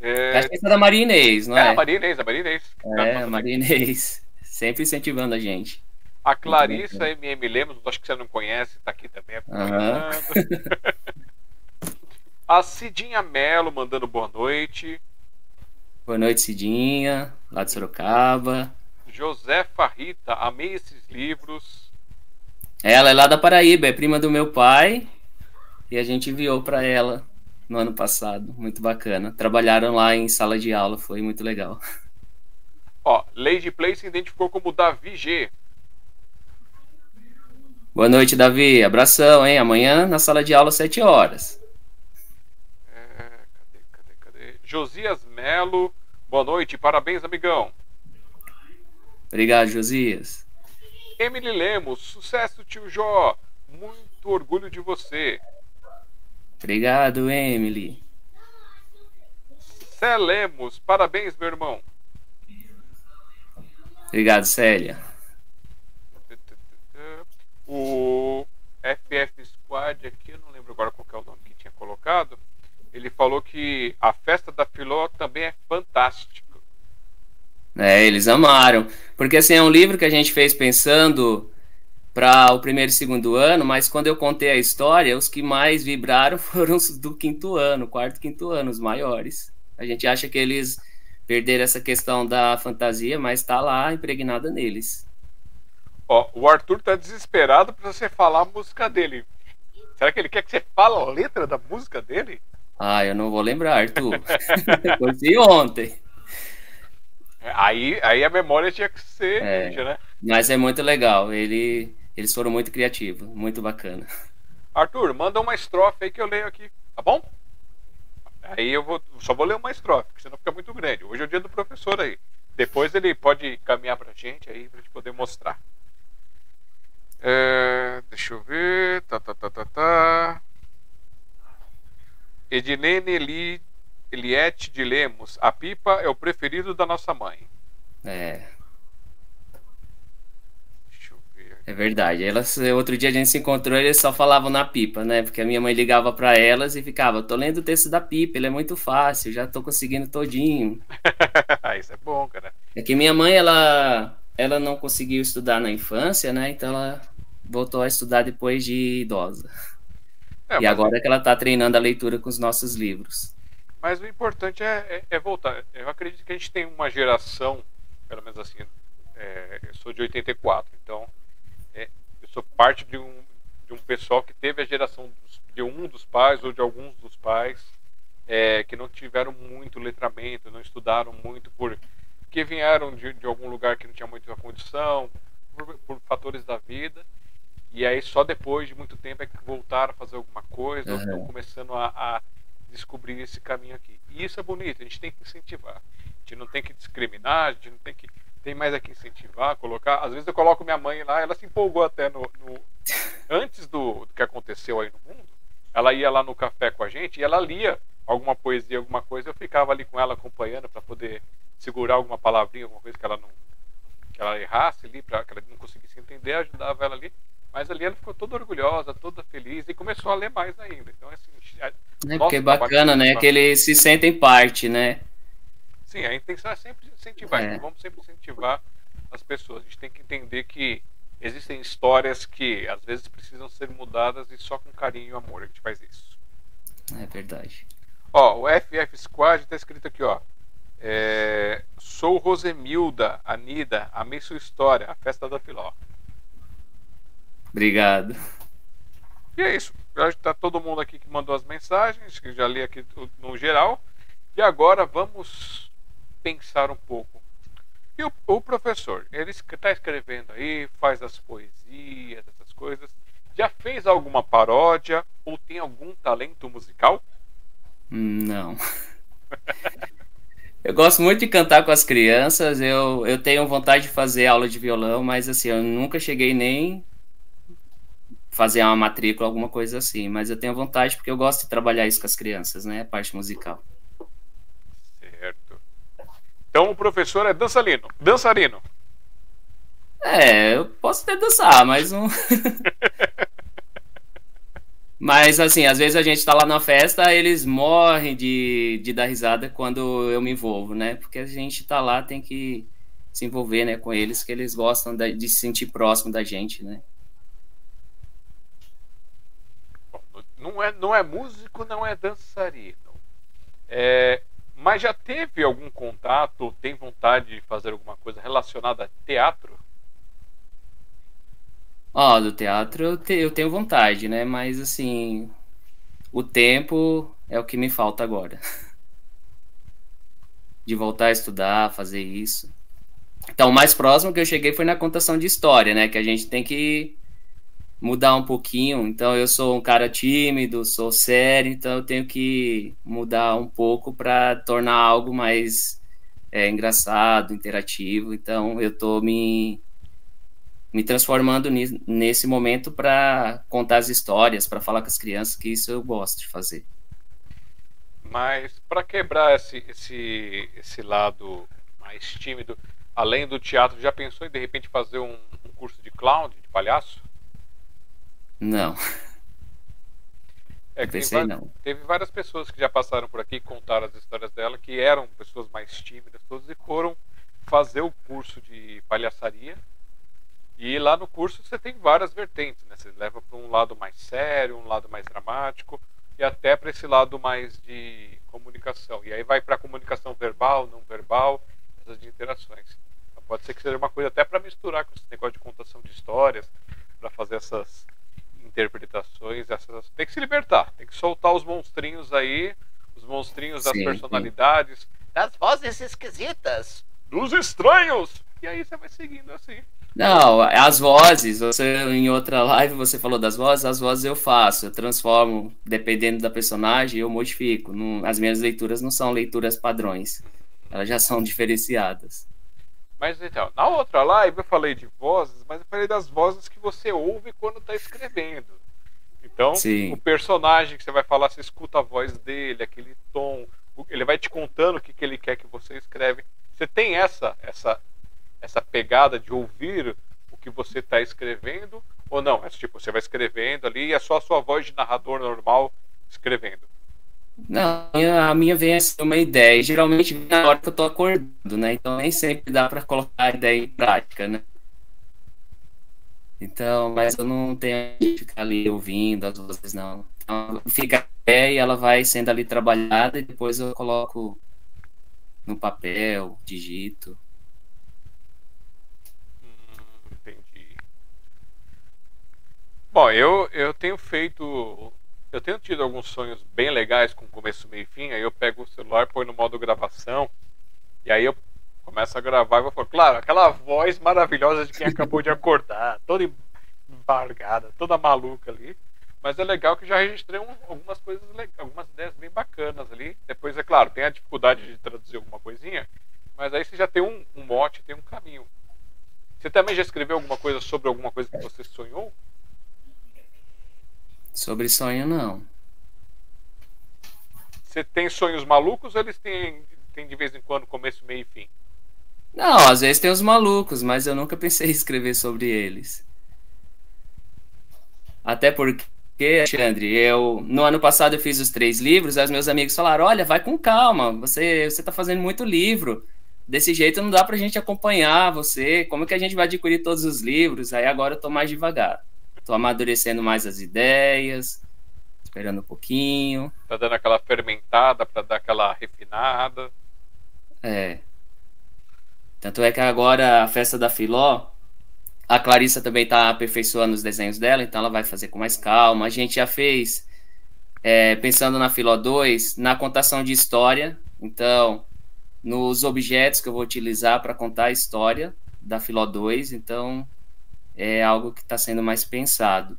É... Acho que essa é da Maria Inês, não é? É, a Maria Inês, a Maria Inês. É, a Maria Inês. Sempre incentivando a gente. A Clarissa MM Lemos, acho que você não conhece, está aqui também acompanhando. Uhum. a Cidinha Melo mandando boa noite. Boa noite, Cidinha, lá de Sorocaba. Josefa Rita, amei esses livros. Ela é lá da Paraíba, é prima do meu pai. E a gente enviou para ela no ano passado. Muito bacana. Trabalharam lá em sala de aula, foi muito legal. Ó, Lady Play se identificou como Davi G. Boa noite, Davi. Abração, hein? Amanhã na sala de aula, 7 horas. É, cadê, cadê, cadê? Josias Melo. Boa noite, parabéns, amigão. Obrigado, Josias. Emily Lemos, sucesso, tio Jó. Muito orgulho de você. Obrigado, Emily. Celemos, parabéns, meu irmão. Obrigado, Célia. O FF Squad aqui, eu não lembro agora qual é o nome que tinha colocado. Ele falou que a festa da Filó também é fantástico. É, eles amaram. Porque assim, é um livro que a gente fez pensando para o primeiro e segundo ano, mas quando eu contei a história, os que mais vibraram foram os do quinto ano, quarto e quinto ano, os maiores. A gente acha que eles perderam essa questão da fantasia, mas está lá impregnada neles. Ó, o Arthur tá desesperado para você falar a música dele. Será que ele quer que você fale a letra da música dele? Ah, eu não vou lembrar, Arthur. Conheci ontem. Aí, aí a memória tinha que ser é, né? Mas é muito legal. Ele eles foram muito criativos, muito bacana. Arthur, manda uma estrofe aí que eu leio aqui, tá bom? Aí eu vou, só vou ler uma estrofe, porque senão fica muito grande. Hoje é o dia do professor aí. Depois ele pode caminhar pra gente aí pra gente poder mostrar. É, deixa eu ver. Tá, tá, tá, tá, tá. Edilene Eli, Eliette de Lemos. A pipa é o preferido da nossa mãe. É. É verdade. Elas, outro dia a gente se encontrou e eles só falavam na pipa, né? Porque a minha mãe ligava para elas e ficava, tô lendo o texto da pipa, ele é muito fácil, já tô conseguindo todinho. Isso é bom, cara. É que minha mãe, ela, ela não conseguiu estudar na infância, né? Então ela voltou a estudar depois de idosa. É, e agora é que ela tá treinando a leitura com os nossos livros. Mas o importante é, é, é voltar. Eu acredito que a gente tem uma geração, pelo menos assim, é, eu sou de 84, então sou parte de um, de um pessoal que teve a geração dos, de um dos pais ou de alguns dos pais é, que não tiveram muito letramento, não estudaram muito por que vieram de, de algum lugar que não tinha muita condição, por, por, fatores da vida. E aí só depois de muito tempo é que voltaram a fazer alguma coisa, uhum. ou estão começando a, a descobrir esse caminho aqui. E isso é bonito, a gente tem que incentivar. A gente não tem que discriminar, a gente não tem que tem mais aqui incentivar, colocar. Às vezes eu coloco minha mãe lá, ela se empolgou até no. no... Antes do, do, que aconteceu aí no mundo, ela ia lá no café com a gente e ela lia alguma poesia, alguma coisa. Eu ficava ali com ela acompanhando para poder segurar alguma palavrinha, alguma coisa que ela não. que ela errasse ali, para que ela não conseguisse entender, ajudava ela ali. Mas ali ela ficou toda orgulhosa, toda feliz e começou a ler mais ainda. Então, assim. É, porque é bacana, né? Que eles se sentem parte, né? Sim, a intenção é sempre incentivar. É. Então vamos sempre incentivar as pessoas. A gente tem que entender que existem histórias que às vezes precisam ser mudadas e só com carinho e amor a gente faz isso. É verdade. Ó, o FF Squad está escrito aqui, ó. É, sou Rosemilda, Anida, amei sua história, a festa da Filó. Obrigado. E é isso. Já está todo mundo aqui que mandou as mensagens, que já li aqui no geral. E agora vamos pensar um pouco. E o, o professor, ele está escrevendo aí, faz as poesias, essas coisas. Já fez alguma paródia ou tem algum talento musical? Não. eu gosto muito de cantar com as crianças. Eu, eu tenho vontade de fazer aula de violão, mas assim, eu nunca cheguei nem fazer uma matrícula, alguma coisa assim. Mas eu tenho vontade porque eu gosto de trabalhar isso com as crianças, né? A parte musical. Então o professor é dançarino. Dançarino. É, eu posso até dançar, mas não. mas assim, às vezes a gente tá lá na festa, eles morrem de, de dar risada quando eu me envolvo, né? Porque a gente tá lá, tem que se envolver né, com eles, que eles gostam de, de se sentir próximo da gente, né? Não é, não é músico, não é dançarino. É, mas já teve algum contato, tem vontade de fazer alguma coisa relacionada a teatro? Ó, oh, do teatro eu, te, eu tenho vontade, né? Mas assim, o tempo é o que me falta agora. De voltar a estudar, fazer isso. Então, o mais próximo que eu cheguei foi na contação de história, né? Que a gente tem que mudar um pouquinho. Então, eu sou um cara tímido, sou sério, então eu tenho que mudar um pouco para tornar algo mais é, engraçado, interativo. Então, eu estou me, me transformando nesse momento para contar as histórias, para falar com as crianças, que isso eu gosto de fazer. Mas para quebrar esse, esse, esse lado mais tímido, além do teatro, já pensou em de repente fazer um, um curso de clown, de palhaço? Não. É, Pensei, não. Teve várias pessoas que já passaram por aqui contaram as histórias dela, que eram pessoas mais tímidas, todas, e foram fazer o curso de palhaçaria. E lá no curso você tem várias vertentes, né? Você leva para um lado mais sério, um lado mais dramático e até para esse lado mais de comunicação. E aí vai para comunicação verbal, não verbal, essas de interações. Então pode ser que seja uma coisa até para misturar com esse negócio de contação de histórias, para fazer essas interpretações, essas tem que se libertar, tem que soltar os monstrinhos aí, os monstrinhos das sim, personalidades, sim. das vozes esquisitas, dos estranhos. E aí você vai seguindo assim. Não, as vozes, você em outra live você falou das vozes, as vozes eu faço, eu transformo, dependendo da personagem, eu modifico. Não, as minhas leituras não são leituras padrões, elas já são diferenciadas. Mas então, na outra live eu falei de vozes, mas eu falei das vozes que você ouve quando está escrevendo. Então, Sim. o personagem que você vai falar, você escuta a voz dele, aquele tom, ele vai te contando o que, que ele quer que você escreve. Você tem essa essa essa pegada de ouvir o que você está escrevendo ou não? É tipo, você vai escrevendo ali e é só a sua voz de narrador normal escrevendo. Não, a minha vem assim, uma ideia. Geralmente na hora que eu tô acordando, né? Então nem sempre dá para colocar a ideia em prática, né? Então, mas eu não tenho que ficar ali ouvindo as vozes, não. Então, fica pé e ela vai sendo ali trabalhada e depois eu coloco no papel, digito. Hum, entendi. Bom, eu, eu tenho feito. Eu tenho tido alguns sonhos bem legais com começo, meio e fim. Aí eu pego o celular, põe no modo gravação. E aí eu Começa a gravar e vou falar, claro, aquela voz maravilhosa de quem acabou de acordar, toda embargada, toda maluca ali. Mas é legal que já registrei um, algumas coisas, algumas ideias bem bacanas ali. Depois, é claro, tem a dificuldade de traduzir alguma coisinha, mas aí você já tem um, um mote, tem um caminho. Você também já escreveu alguma coisa sobre alguma coisa que você sonhou? Sobre sonho, não. Você tem sonhos malucos ou eles têm, têm de vez em quando começo, meio e fim? Não, às vezes tem os malucos, mas eu nunca pensei em escrever sobre eles. Até porque, Alexandre, eu no ano passado eu fiz os três livros, aí os meus amigos falaram: olha, vai com calma, você você está fazendo muito livro. Desse jeito não dá para a gente acompanhar você. Como que a gente vai adquirir todos os livros? Aí agora eu tô mais devagar. Tô amadurecendo mais as ideias, esperando um pouquinho. Tá dando aquela fermentada para dar aquela refinada. É. Tanto é que agora a festa da Filó, a Clarissa também está aperfeiçoando os desenhos dela, então ela vai fazer com mais calma. A gente já fez, é, pensando na Filó 2, na contação de história. Então, nos objetos que eu vou utilizar para contar a história da Filó 2. Então, é algo que está sendo mais pensado.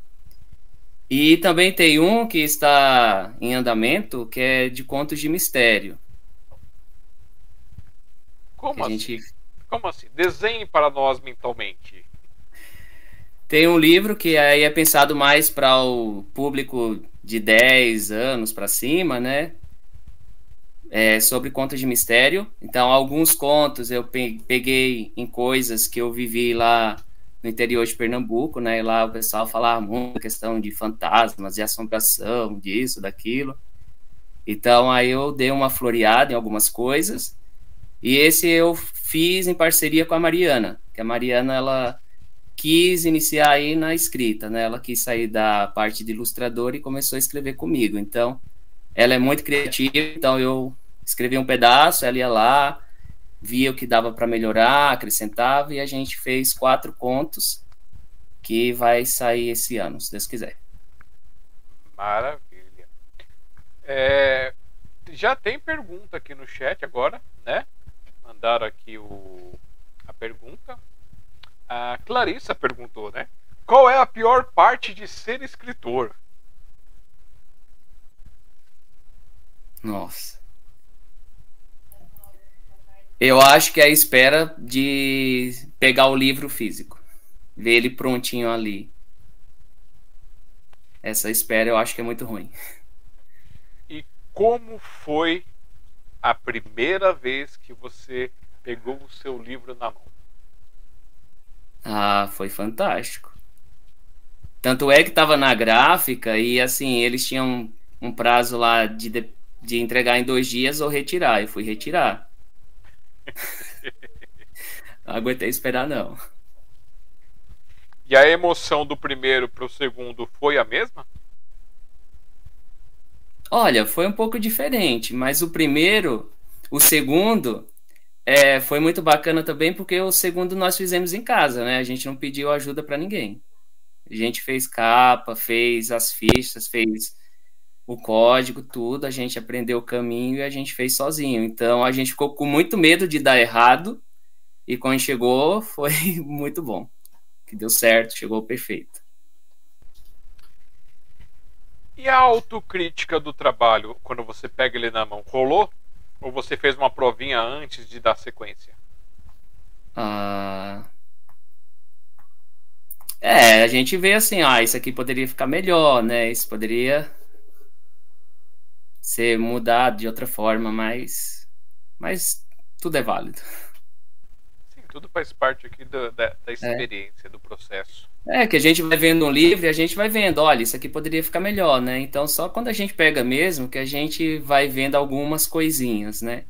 E também tem um que está em andamento, que é de contos de mistério. Como assim? Gente... Como assim? Desenhe para nós mentalmente. Tem um livro que aí é pensado mais para o público de 10 anos para cima, né? É sobre contos de mistério. Então, alguns contos eu peguei em coisas que eu vivi lá no interior de Pernambuco, né? E lá o pessoal falava muito questão de fantasmas, de assombração, disso, daquilo. Então, aí eu dei uma floreada em algumas coisas. E esse eu fiz em parceria com a Mariana, que a Mariana ela quis iniciar aí na escrita, né? Ela quis sair da parte de ilustrador e começou a escrever comigo. Então, ela é muito criativa, então eu escrevi um pedaço, ela ia lá, via o que dava para melhorar, acrescentava e a gente fez quatro contos que vai sair esse ano, se Deus quiser. Maravilha. É, já tem pergunta aqui no chat agora, né? mandaram aqui o, a pergunta. A Clarissa perguntou, né? Qual é a pior parte de ser escritor? Nossa. Eu acho que é a espera de pegar o livro físico, ver ele prontinho ali. Essa espera eu acho que é muito ruim. E como foi a primeira vez que você pegou o seu livro na mão? Ah, foi fantástico. Tanto é que estava na gráfica e assim, eles tinham um prazo lá de, de entregar em dois dias ou retirar. Eu fui retirar. Não aguentei esperar, não. E a emoção do primeiro para o segundo foi a mesma? Olha, foi um pouco diferente, mas o primeiro, o segundo, é, foi muito bacana também, porque o segundo nós fizemos em casa, né? A gente não pediu ajuda para ninguém. A gente fez capa, fez as fichas, fez o código, tudo, a gente aprendeu o caminho e a gente fez sozinho. Então a gente ficou com muito medo de dar errado e quando chegou foi muito bom. Que deu certo, chegou perfeito. E a autocrítica do trabalho, quando você pega ele na mão, rolou? Ou você fez uma provinha antes de dar sequência? Ah. É, a gente vê assim, ah, isso aqui poderia ficar melhor, né? Isso poderia ser mudado de outra forma, mas, mas tudo é válido. Sim, tudo faz parte aqui do, da, da, é. experiência, é. do processo. É, que a gente vai vendo um livro e a gente vai vendo, olha, isso aqui poderia ficar melhor, né? Então, só quando a gente pega mesmo que a gente vai vendo algumas coisinhas, né?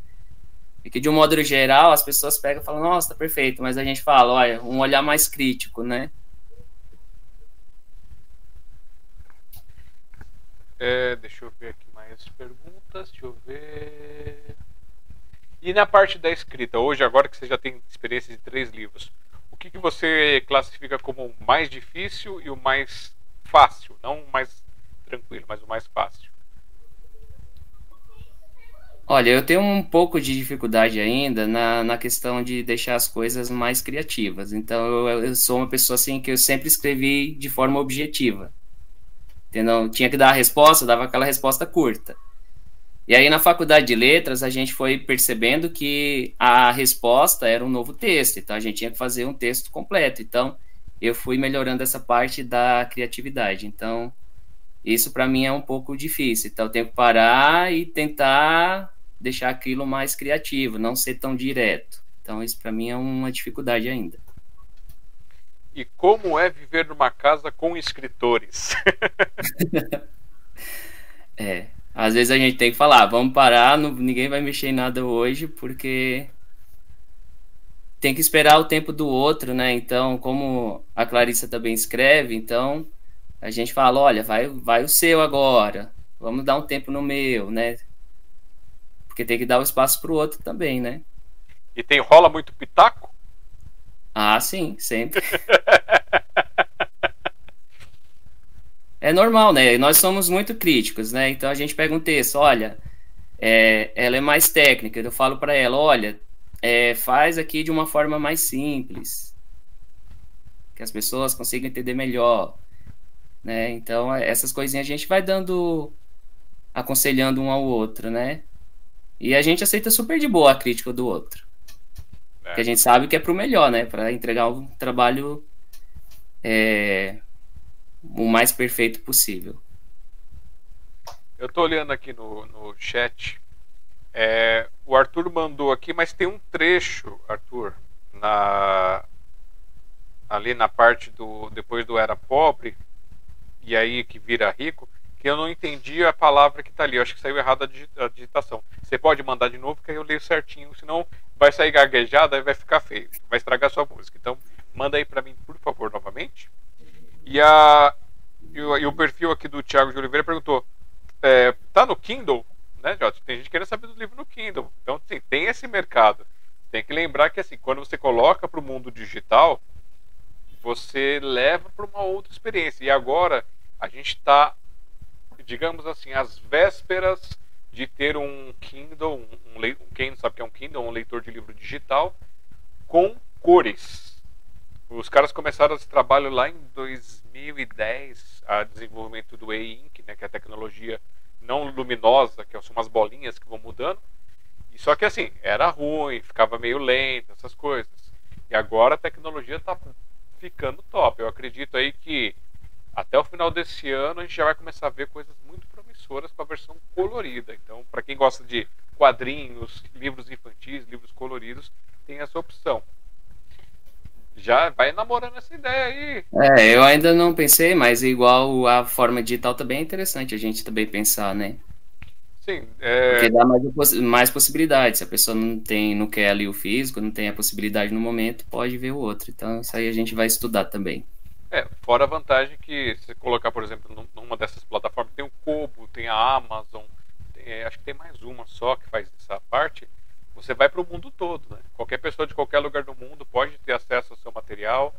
E que, de um modo geral, as pessoas pegam e falam, nossa, tá perfeito, mas a gente fala, olha, um olhar mais crítico, né? É, deixa eu ver aqui mais perguntas, deixa eu ver. E na parte da escrita, hoje, agora que você já tem experiência de três livros, o que, que você classifica como o mais difícil e o mais fácil? Não o mais tranquilo, mas o mais fácil. Olha, eu tenho um pouco de dificuldade ainda na, na questão de deixar as coisas mais criativas. Então, eu, eu sou uma pessoa assim que eu sempre escrevi de forma objetiva. Entendeu? Tinha que dar a resposta, dava aquela resposta curta. E aí, na faculdade de letras, a gente foi percebendo que a resposta era um novo texto. Então, a gente tinha que fazer um texto completo. Então, eu fui melhorando essa parte da criatividade. Então, isso para mim é um pouco difícil. Então, eu tenho que parar e tentar deixar aquilo mais criativo, não ser tão direto. Então, isso para mim é uma dificuldade ainda. E como é viver numa casa com escritores? é, às vezes a gente tem que falar, vamos parar, não, ninguém vai mexer em nada hoje, porque tem que esperar o tempo do outro, né? Então, como a Clarissa também escreve, então a gente fala, olha, vai, vai o seu agora, vamos dar um tempo no meu, né? Porque tem que dar o espaço para o outro também, né? E tem rola muito pitaco? Ah, sim, sempre. é normal, né? Nós somos muito críticos, né? Então a gente pega um texto, olha, é, ela é mais técnica. Eu falo para ela, olha, é, faz aqui de uma forma mais simples, que as pessoas consigam entender melhor, né? Então essas coisinhas a gente vai dando, aconselhando um ao outro, né? E a gente aceita super de boa a crítica do outro. É. Porque a gente sabe que é pro melhor, né? Para entregar um trabalho é, o mais perfeito possível. Eu tô olhando aqui no, no chat. É, o Arthur mandou aqui, mas tem um trecho, Arthur, na, ali na parte do depois do era pobre e aí que vira rico, que eu não entendi a palavra que está ali. Eu acho que saiu errado a digitação. Você pode mandar de novo, que eu leio certinho, senão vai sair gaguejada e vai ficar feio. Vai estragar sua música. Então, manda aí para mim, por favor, novamente. E, a, e, o, e o perfil aqui do Thiago de Oliveira perguntou: é, tá no Kindle? Né, Jota? Tem gente querendo saber do livro no Kindle. Então, sim, tem esse mercado. Tem que lembrar que, assim, quando você coloca para o mundo digital, você leva para uma outra experiência. E agora a gente está digamos assim, às vésperas de ter um Kindle, um, um, quem não sabe o que é um Kindle, um leitor de livro digital, com cores. Os caras começaram esse trabalho lá em 2010, a desenvolvimento do e-ink, né, que é a tecnologia não luminosa, que são umas bolinhas que vão mudando. E só que assim, era ruim, ficava meio lento, essas coisas. E agora a tecnologia está ficando top. Eu acredito aí que até o final desse ano a gente já vai começar a ver coisas muito promissoras com a versão colorida. Então, para quem gosta de quadrinhos, livros infantis, livros coloridos, tem essa opção. Já vai namorando essa ideia aí. É, eu ainda não pensei, mas igual a forma digital também é interessante a gente também pensar, né? Sim. É... Porque dá mais, mais possibilidades. Se a pessoa não tem, não quer ali o físico, não tem a possibilidade no momento, pode ver o outro. Então, isso aí a gente vai estudar também. É, fora a vantagem que se colocar, por exemplo, numa dessas plataformas, tem o Kobo, tem a Amazon, tem, é, acho que tem mais uma só que faz essa parte, você vai para o mundo todo, né? Qualquer pessoa de qualquer lugar do mundo pode ter acesso ao seu material.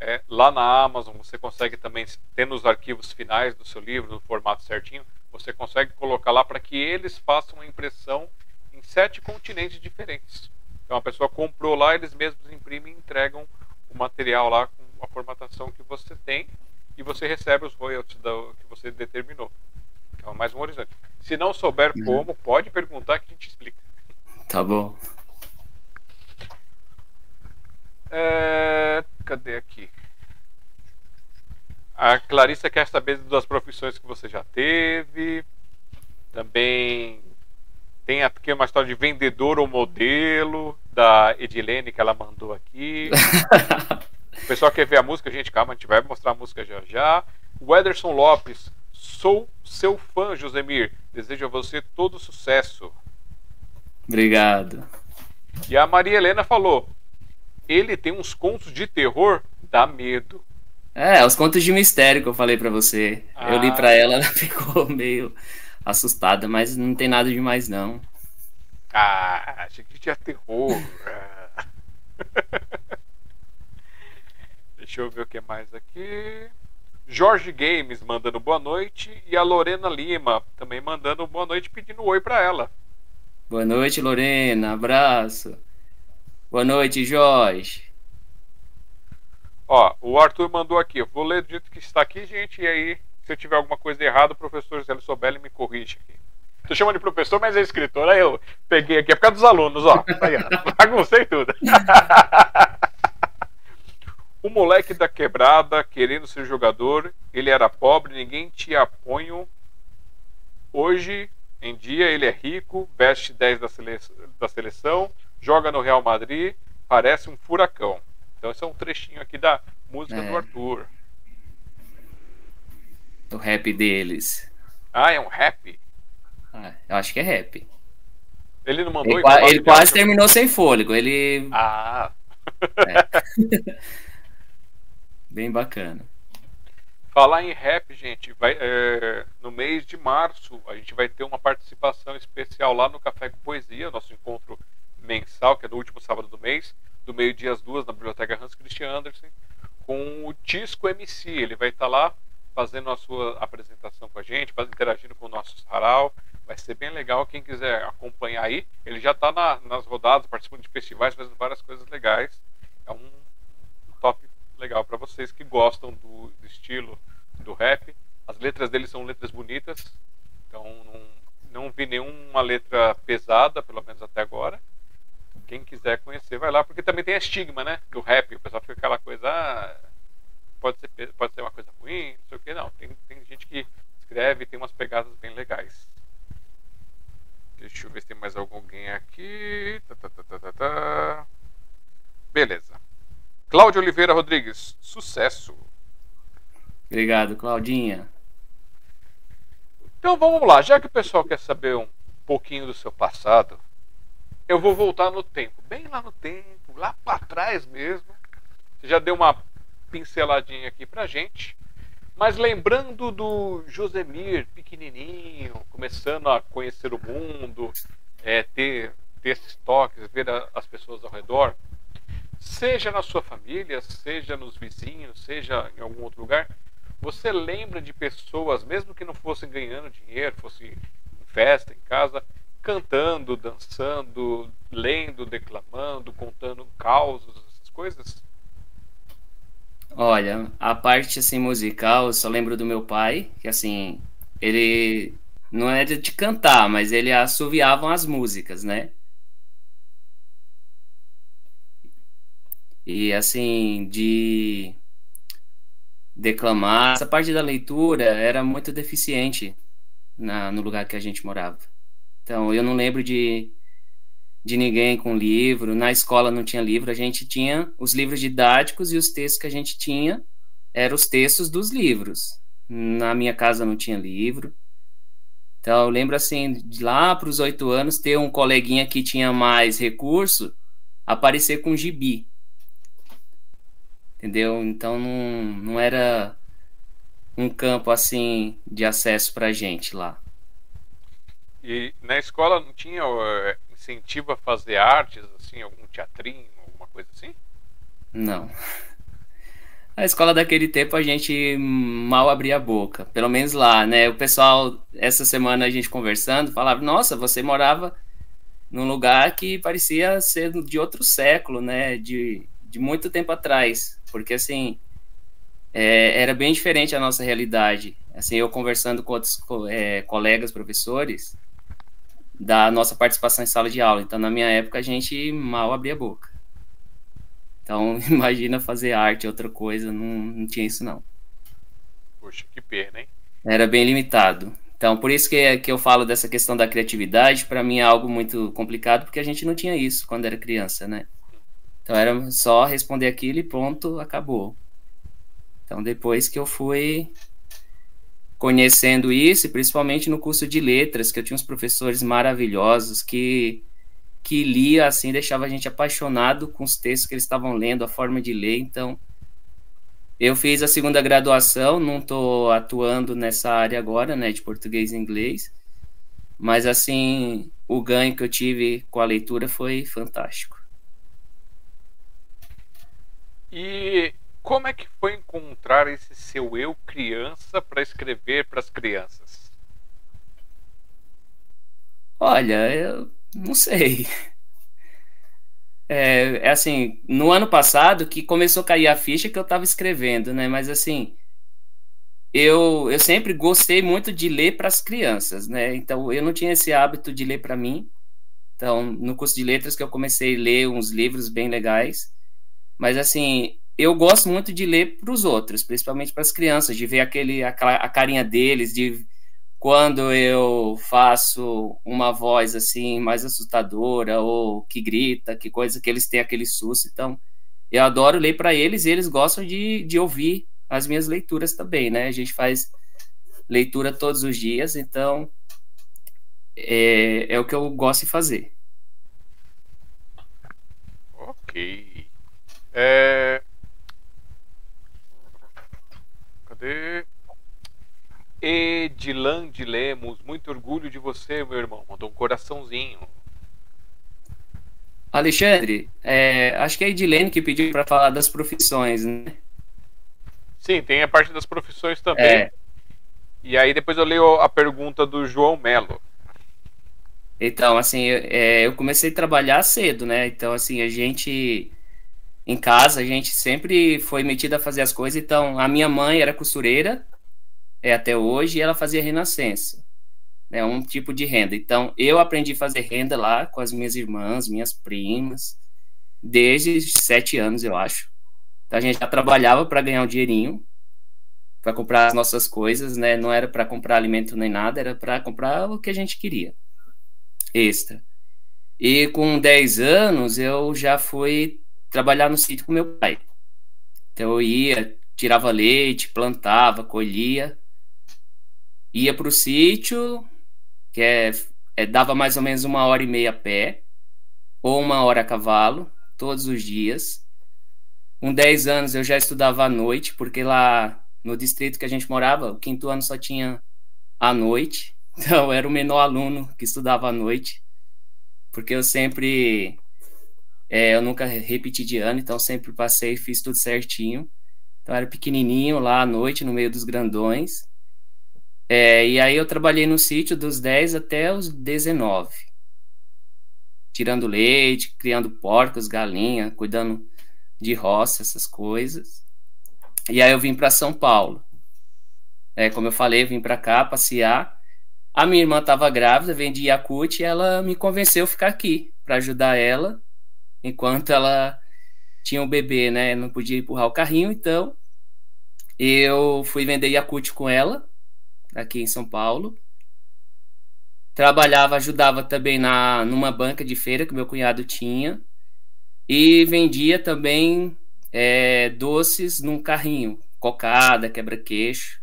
É, lá na Amazon você consegue também, tendo os arquivos finais do seu livro, no formato certinho, você consegue colocar lá para que eles façam a impressão em sete continentes diferentes. Então a pessoa comprou lá, eles mesmos imprimem e entregam o material lá com a formatação que você tem e você recebe os royalties da, que você determinou. Então, mais um horizonte. Se não souber uhum. como, pode perguntar que a gente explica. Tá bom. É, cadê aqui? a Clarissa quer saber das profissões que você já teve. Também tem aqui uma história de vendedor ou modelo da Edilene que ela mandou aqui. o pessoal quer ver a música, gente, calma, a gente vai mostrar a música já já. O Ederson Lopes, sou seu fã, Josemir. Desejo a você todo sucesso. Obrigado. E a Maria Helena falou: ele tem uns contos de terror, dá medo. É, os contos de mistério que eu falei para você. Ah. Eu li para ela, ela ficou meio assustada, mas não tem nada demais não. Ah, achei que tinha terror. Deixa eu ver o que mais aqui. Jorge Games mandando boa noite e a Lorena Lima também mandando boa noite pedindo oi para ela. Boa noite, Lorena. Abraço. Boa noite, Jorge. Ó, o Arthur mandou aqui. Eu vou ler do jeito que está aqui, gente, e aí, se eu tiver alguma coisa errada, o professor Zé Sobelli me corrige aqui. Tô chamando de professor, mas é escritor. Aí eu peguei aqui, é por causa dos alunos, ó. Aí, ó baguncei tudo. o moleque da quebrada querendo ser jogador, ele era pobre, ninguém tinha apoio. Hoje em dia ele é rico, veste 10 da, sele da seleção, joga no Real Madrid, parece um furacão. Então esse é um trechinho aqui da música é. do Arthur. O rap deles. Ah, é um rap? Ah, eu acho que é rap. Ele não mandou Ele, ele quase terminou sem fôlego. Ele. Ah! É. Bem bacana. Falar em rap, gente, vai, é, no mês de março a gente vai ter uma participação especial lá no Café com Poesia, nosso encontro mensal, que é no último sábado do mês, do meio-dia às duas, na Biblioteca Hans Christian Andersen, com o Tisco MC. Ele vai estar lá fazendo a sua apresentação com a gente, interagindo com o nosso sarau. Vai ser bem legal. Quem quiser acompanhar aí, ele já está na, nas rodadas, participando de festivais, fazendo várias coisas legais. É um top legal para vocês que gostam do, do, estilo do rap. As letras dele são letras bonitas, então não, não vi nenhuma letra pesada, pelo menos até agora. Quem quiser conhecer, vai lá, porque também tem a estigma, né? Do rap, o pessoal fica aquela coisa, ah, pode ser, pode ser uma coisa ruim, não sei o que, não. Tem, tem gente que escreve tem umas pegadas bem legais. Deixa eu ver se tem mais alguém aqui. Tá, tá, tá, tá, tá, tá. Beleza. Cláudio Oliveira Rodrigues, sucesso. Obrigado, Claudinha. Então vamos lá, já que o pessoal quer saber um pouquinho do seu passado, eu vou voltar no tempo, bem lá no tempo, lá para trás mesmo. Você já deu uma pinceladinha aqui pra gente, mas lembrando do Josemir pequenininho, começando a conhecer o mundo, é, ter, ter esses toques, ver a, as pessoas ao redor seja na sua família, seja nos vizinhos, seja em algum outro lugar, você lembra de pessoas, mesmo que não fossem ganhando dinheiro, fosse em festa, em casa, cantando, dançando, lendo, declamando, contando causos, essas coisas? Olha, a parte assim musical, eu só lembro do meu pai, que assim, ele não é de cantar, mas ele assoviava as músicas, né? E assim, de declamar, essa parte da leitura era muito deficiente na, no lugar que a gente morava. Então, eu não lembro de, de ninguém com livro. Na escola não tinha livro, a gente tinha os livros didáticos e os textos que a gente tinha eram os textos dos livros. Na minha casa não tinha livro. Então, eu lembro assim, de lá para os oito anos, ter um coleguinha que tinha mais recurso aparecer com gibi entendeu? Então não, não era um campo assim de acesso para gente lá. E na escola não tinha uh, incentivo a fazer artes, assim, algum teatrinho, alguma coisa assim? Não. A escola daquele tempo a gente mal abria a boca, pelo menos lá, né? O pessoal, essa semana a gente conversando, falava: Nossa, você morava num lugar que parecia ser de outro século, né? De, de muito tempo atrás porque assim é, era bem diferente a nossa realidade. Assim, eu conversando com outros é, colegas professores da nossa participação em sala de aula. Então, na minha época, a gente mal abria a boca. Então, imagina fazer arte, outra coisa, não, não tinha isso não. Poxa, que pena, hein? Era bem limitado. Então, por isso que, que eu falo dessa questão da criatividade, para mim é algo muito complicado, porque a gente não tinha isso quando era criança, né? Então era só responder aquilo e pronto, acabou. Então, depois que eu fui conhecendo isso, principalmente no curso de letras, que eu tinha uns professores maravilhosos que que lia assim, deixava a gente apaixonado com os textos que eles estavam lendo, a forma de ler. Então, eu fiz a segunda graduação, não estou atuando nessa área agora, né, de português e inglês, mas assim, o ganho que eu tive com a leitura foi fantástico. E como é que foi encontrar esse seu eu criança para escrever para as crianças? Olha, eu não sei. É, é, assim, no ano passado que começou a cair a ficha que eu estava escrevendo, né? Mas assim, eu, eu sempre gostei muito de ler para as crianças, né? Então eu não tinha esse hábito de ler para mim. Então, no curso de letras que eu comecei a ler uns livros bem legais. Mas assim, eu gosto muito de ler para os outros, principalmente para as crianças, de ver aquele a, a carinha deles, de quando eu faço uma voz assim mais assustadora ou que grita, que coisa que eles têm aquele susto. Então, eu adoro ler para eles e eles gostam de, de ouvir as minhas leituras também, né? A gente faz leitura todos os dias, então é, é o que eu gosto de fazer. Ok. É... Cadê? Edilan de Lemos, muito orgulho de você, meu irmão. Mandou um coraçãozinho. Alexandre, é, acho que é a Edilene que pediu para falar das profissões, né? Sim, tem a parte das profissões também. É. E aí depois eu leio a pergunta do João Melo. Então, assim, é, eu comecei a trabalhar cedo, né? Então, assim, a gente em casa, a gente sempre foi metido a fazer as coisas. Então, a minha mãe era costureira é, até hoje, e ela fazia renascença, né, um tipo de renda. Então, eu aprendi a fazer renda lá com as minhas irmãs, minhas primas, desde sete anos, eu acho. Então, a gente já trabalhava para ganhar um dinheirinho, para comprar as nossas coisas, né? Não era para comprar alimento nem nada, era para comprar o que a gente queria, extra. E com 10 anos, eu já fui trabalhar no sítio com meu pai. Então, eu ia, tirava leite, plantava, colhia, ia para o sítio, que é, é, dava mais ou menos uma hora e meia a pé, ou uma hora a cavalo, todos os dias. Com 10 anos eu já estudava à noite, porque lá no distrito que a gente morava, o quinto ano só tinha à noite. Então eu era o menor aluno que estudava à noite, porque eu sempre. É, eu nunca repeti de ano, então sempre passei e fiz tudo certinho. Então era pequenininho lá à noite, no meio dos grandões. É, e aí eu trabalhei no sítio dos 10 até os 19. Tirando leite, criando porcos, galinha, cuidando de roça, essas coisas. E aí eu vim para São Paulo. É, como eu falei, eu vim para cá passear. A minha irmã estava grávida, vem de Yakut, e ela me convenceu a ficar aqui para ajudar ela enquanto ela tinha o um bebê, né? Não podia empurrar o carrinho, então eu fui vender Yakut com ela aqui em São Paulo. Trabalhava, ajudava também na numa banca de feira que meu cunhado tinha e vendia também é, doces num carrinho, cocada, quebra-queixo.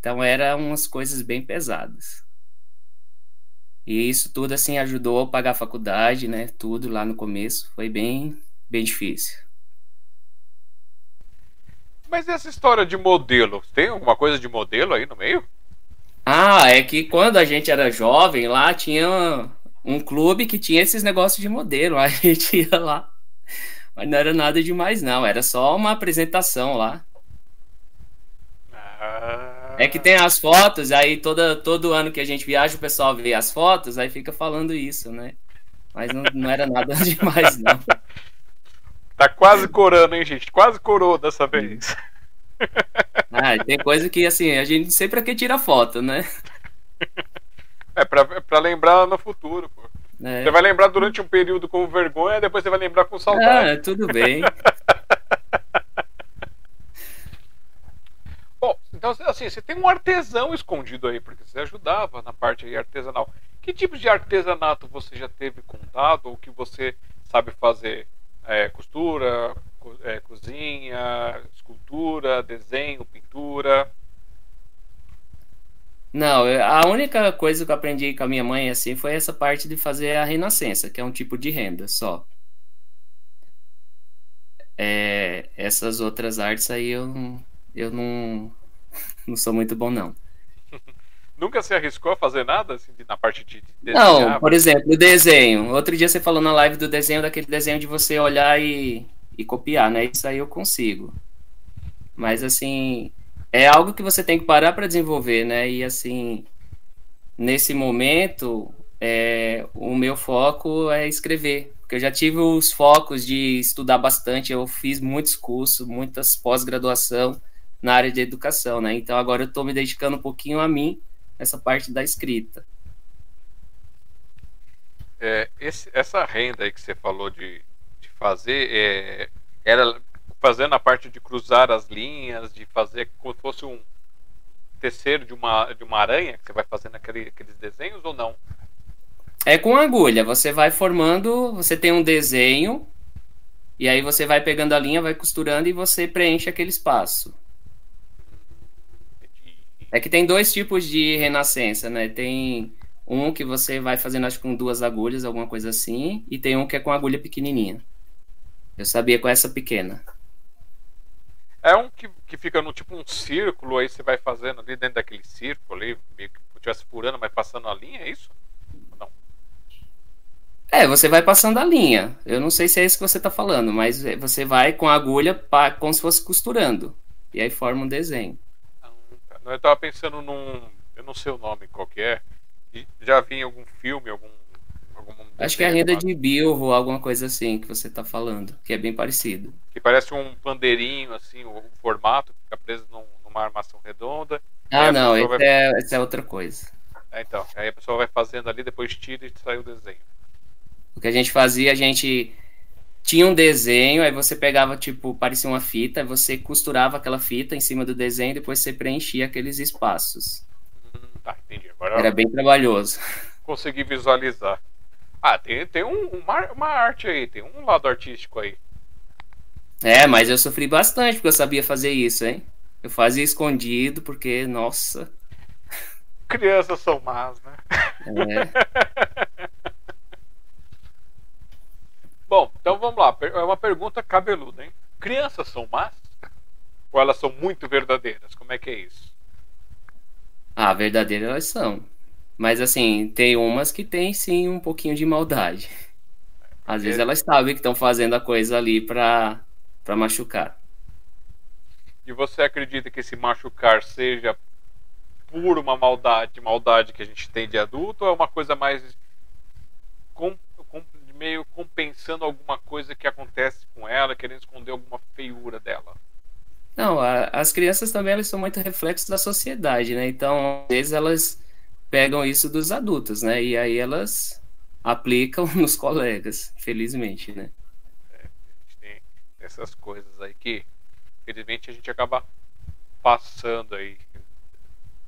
Então eram umas coisas bem pesadas. E isso tudo assim ajudou a pagar a faculdade, né? Tudo lá no começo foi bem bem difícil. Mas essa história de modelo, tem alguma coisa de modelo aí no meio? Ah, é que quando a gente era jovem, lá tinha um clube que tinha esses negócios de modelo. A gente ia lá. Mas não era nada demais, não. Era só uma apresentação lá. É que tem as fotos, aí toda, todo ano que a gente viaja, o pessoal vê as fotos, aí fica falando isso, né? Mas não, não era nada demais, não. Tá quase corando, hein, gente? Quase corou dessa vez. Ah, tem coisa que assim, a gente sempre aqui tira foto, né? É pra, pra lembrar no futuro, pô. É. Você vai lembrar durante um período com vergonha, depois você vai lembrar com saudade. Ah, tudo bem. Bom, então assim, você tem um artesão escondido aí, porque você ajudava na parte artesanal. Que tipo de artesanato você já teve contato ou que você sabe fazer? É, costura, co é, cozinha, escultura, desenho, pintura? Não, a única coisa que eu aprendi com a minha mãe assim foi essa parte de fazer a renascença, que é um tipo de renda só. É, essas outras artes aí eu, eu não, não sou muito bom, não. Nunca se arriscou a fazer nada assim, na parte de desenhar? Não, por exemplo, o desenho. Outro dia você falou na live do desenho, daquele desenho de você olhar e, e copiar, né? Isso aí eu consigo. Mas assim, é algo que você tem que parar para desenvolver, né? E assim, nesse momento, é, o meu foco é escrever. Porque eu já tive os focos de estudar bastante, eu fiz muitos cursos, muitas pós-graduação na área de educação, né? Então agora eu estou me dedicando um pouquinho a mim, essa parte da escrita. É, esse, essa renda aí que você falou de, de fazer, é, era fazendo a parte de cruzar as linhas, de fazer como se fosse um tecer de uma, de uma aranha, que você vai fazendo aquele, aqueles desenhos ou não? É com agulha, você vai formando, você tem um desenho, e aí você vai pegando a linha, vai costurando e você preenche aquele espaço. É que tem dois tipos de renascença, né? Tem um que você vai fazendo, acho que com duas agulhas, alguma coisa assim, e tem um que é com agulha pequenininha. Eu sabia com essa pequena. É um que, que fica no tipo um círculo, aí você vai fazendo ali dentro daquele círculo ali, meio que estivesse furando, mas passando a linha, é isso? Não. É, você vai passando a linha. Eu não sei se é isso que você está falando, mas você vai com a agulha pra, como se fosse costurando. E aí forma um desenho. Eu estava pensando num. Eu não sei o nome qual que é. Já vi em algum filme, algum. algum Acho que é a renda de Bilro, alguma coisa assim que você está falando, que é bem parecido. Que parece um bandeirinho, assim, o, formato, fica preso num, numa armação redonda. Ah, não, esse, vai... é, esse é outra coisa. É, então, aí a pessoa vai fazendo ali, depois tira e sai o desenho. O que a gente fazia, a gente tinha um desenho, aí você pegava, tipo, parecia uma fita, você costurava aquela fita em cima do desenho e depois você preenchia aqueles espaços. Tá, entendi. Agora Era bem trabalhoso. Consegui visualizar. Ah, tem, tem um, uma, uma arte aí, tem um lado artístico aí. É, mas eu sofri bastante porque eu sabia fazer isso, hein? Eu fazia escondido porque, nossa. Crianças são más, né? É. Bom, então vamos lá. É uma pergunta cabeluda, hein? Crianças são más? Ou elas são muito verdadeiras? Como é que é isso? Ah, verdadeiras elas são. Mas assim, tem umas que tem sim um pouquinho de maldade. Às vezes elas sabem que estão fazendo a coisa ali pra, pra machucar. E você acredita que esse machucar seja por uma maldade, maldade que a gente tem de adulto, ou é uma coisa mais meio compensando alguma coisa que acontece com ela, querendo esconder alguma feiura dela. Não, a, as crianças também elas são muito reflexos da sociedade, né? Então, às vezes elas pegam isso dos adultos, né? E aí elas aplicam nos colegas, felizmente, né? É, a gente tem essas coisas aí que, felizmente, a gente acaba passando aí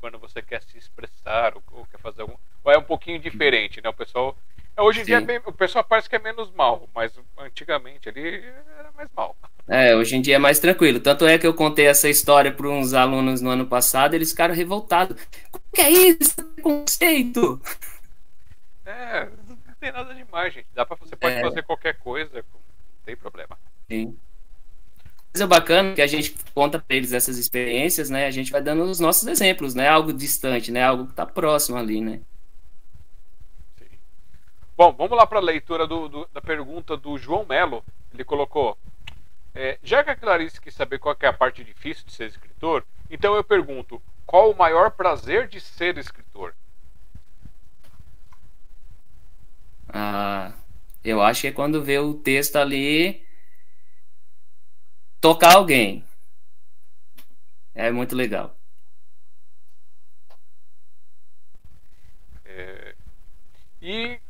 quando você quer se expressar ou, ou quer fazer algum. Ou é um pouquinho diferente, né? O pessoal hoje em Sim. dia é o pessoal parece que é menos mal, mas antigamente ali era mais mal. É, hoje em dia é mais tranquilo. Tanto é que eu contei essa história para uns alunos no ano passado, eles ficaram revoltados. Como que é isso? Conceito? É, não tem nada demais, gente. Dá para você pode é. fazer qualquer coisa, não tem problema. Sim. Coisa bacana que a gente conta para eles essas experiências, né? A gente vai dando os nossos exemplos, né? Algo distante, né? Algo que está próximo ali, né? Bom, vamos lá para a leitura do, do, da pergunta do João Melo. Ele colocou: é, Já que a Clarice quis saber qual é a parte difícil de ser escritor, então eu pergunto: qual o maior prazer de ser escritor? Ah, eu acho que é quando vê o texto ali tocar alguém. É muito legal. É, e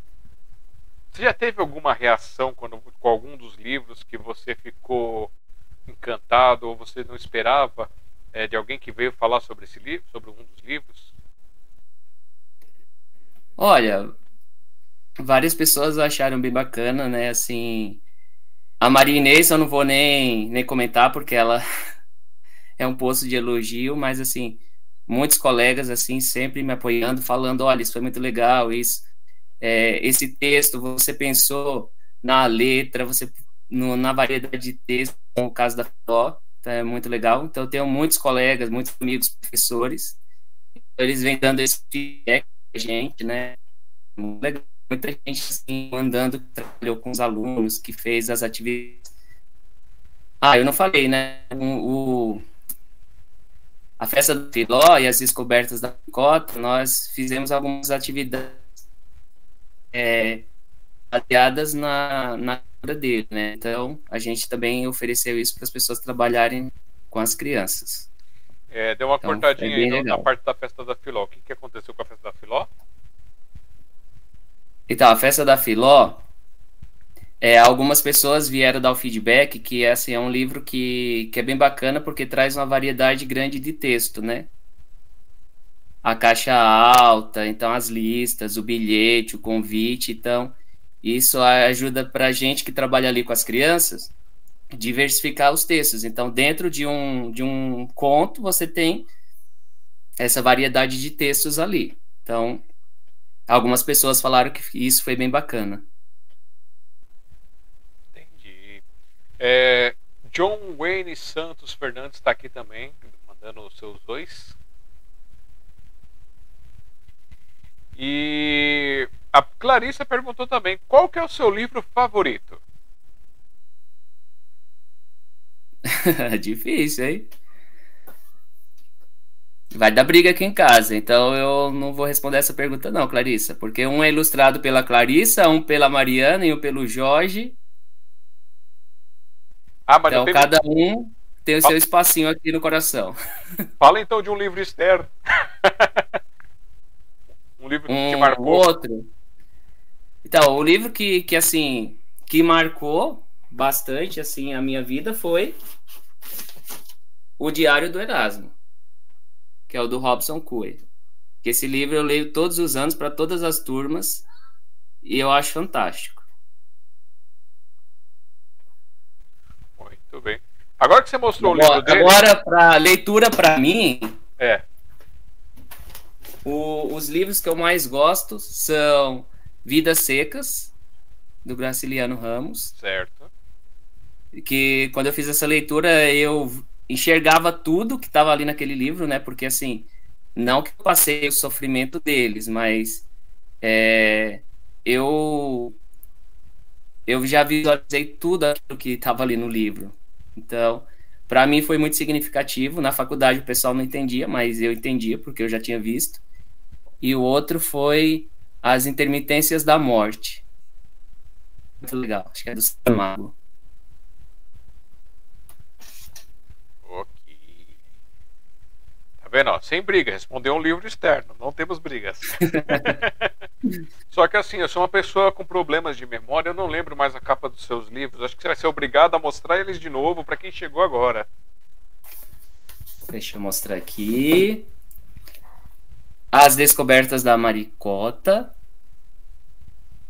você já teve alguma reação quando, com algum dos livros que você ficou encantado ou você não esperava é, de alguém que veio falar sobre esse livro, sobre um dos livros? Olha, várias pessoas acharam bem bacana, né? Assim, a Maria Inês eu não vou nem, nem comentar porque ela é um posto de elogio, mas assim, muitos colegas assim sempre me apoiando, falando, olha, isso foi muito legal, isso, é, esse texto você pensou na letra, você no, na variedade de texto, no caso da Filó, então é muito legal. Então eu tenho muitos colegas, muitos amigos professores, eles vêm dando esse feedback pra gente, né? Muito legal. Muita gente assim, mandando trabalhou com os alunos, que fez as atividades. Ah, eu não falei, né? O, o a festa do Filó e as descobertas da Cota, nós fizemos algumas atividades é, baseadas na, na dele, né? Então, a gente também ofereceu isso para as pessoas trabalharem com as crianças. É, deu uma então, cortadinha é aí na parte da festa da Filó. O que, que aconteceu com a festa da Filó? Então, a festa da Filó, é, algumas pessoas vieram dar o feedback que assim, é um livro que, que é bem bacana porque traz uma variedade grande de texto, né? A caixa alta, então as listas, o bilhete, o convite, então isso ajuda para a gente que trabalha ali com as crianças diversificar os textos. Então, dentro de um, de um conto, você tem essa variedade de textos ali. Então, algumas pessoas falaram que isso foi bem bacana. Entendi. É, John Wayne Santos Fernandes está aqui também, mandando os seus dois. E a Clarissa perguntou também: qual que é o seu livro favorito? Difícil, hein? Vai dar briga aqui em casa, então eu não vou responder essa pergunta, não, Clarissa, porque um é ilustrado pela Clarissa, um pela Mariana e um pelo Jorge. Ah, mas então cada um tem o seu espacinho aqui no coração. Fala então de um livro externo. um livro que um, te marcou. Outro. Então, o livro que, que assim, que marcou bastante assim a minha vida foi O Diário do Erasmo, que é o do Robson Cue. Que esse livro eu leio todos os anos para todas as turmas e eu acho fantástico. Muito bem. Agora que você mostrou agora, o livro dele... Agora, para leitura para mim... É. O, os livros que eu mais gosto são Vidas Secas, do Graciliano Ramos. Certo. Que quando eu fiz essa leitura, eu enxergava tudo que estava ali naquele livro, né? Porque assim, não que eu passei o sofrimento deles, mas é, eu eu já visualizei tudo aquilo que estava ali no livro. Então, para mim foi muito significativo. Na faculdade o pessoal não entendia, mas eu entendia porque eu já tinha visto. E o outro foi as Intermitências da Morte. Muito legal, acho que é do Saramago. Ok. Tá vendo? Ó, sem briga, respondeu um livro externo, não temos brigas. Só que assim, eu sou uma pessoa com problemas de memória, eu não lembro mais a capa dos seus livros. Acho que você vai ser obrigado a mostrar eles de novo para quem chegou agora. Deixa eu mostrar aqui. As Descobertas da Maricota.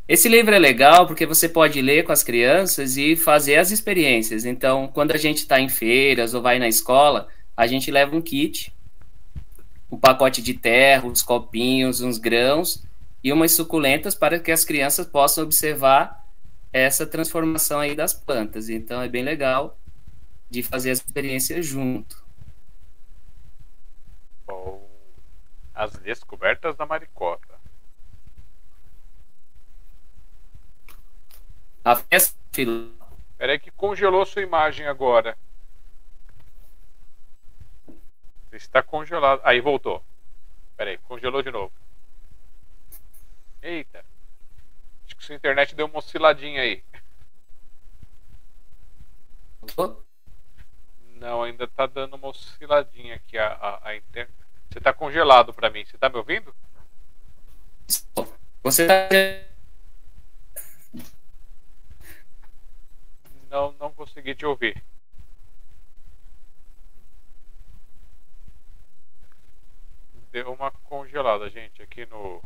Esse livro é legal porque você pode ler com as crianças e fazer as experiências. Então, quando a gente está em feiras ou vai na escola, a gente leva um kit, um pacote de terra, uns copinhos, uns grãos e umas suculentas para que as crianças possam observar essa transformação aí das plantas. Então, é bem legal de fazer as experiências junto. Bom, as descobertas da maricota. A festa. Peraí que congelou sua imagem agora. Está congelado. Aí voltou. Peraí, congelou de novo. Eita. Acho que sua internet deu uma osciladinha aí. Não, ainda tá dando uma osciladinha aqui a, a, a internet. Você tá congelado para mim. Você tá me ouvindo? Você tá. Não, não consegui te ouvir. Deu uma congelada, gente, aqui no.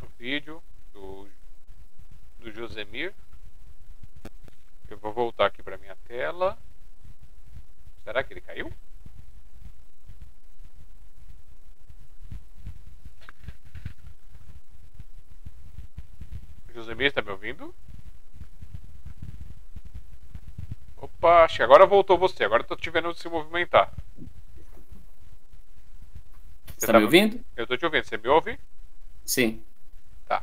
no vídeo do, do Josemir. Eu vou voltar aqui para minha tela. Será que ele caiu? Josemir, está me ouvindo? Opa, acho que agora voltou você. Agora estou te vendo se movimentar. Você está tá me ouvindo? Eu estou te ouvindo. Você me ouve? Sim. Tá.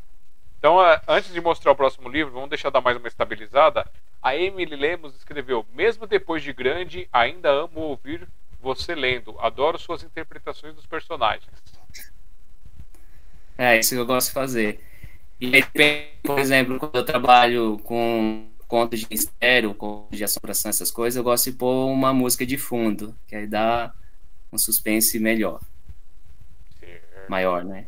Então, antes de mostrar o próximo livro, vamos deixar dar mais uma estabilizada. A Emily Lemos escreveu: Mesmo depois de grande, ainda amo ouvir você lendo. Adoro suas interpretações dos personagens. É, isso que eu gosto de fazer. E aí, por exemplo, quando eu trabalho com contos de mistério, contos de assombração, essas coisas, eu gosto de pôr uma música de fundo, que aí dá um suspense melhor. Maior, né?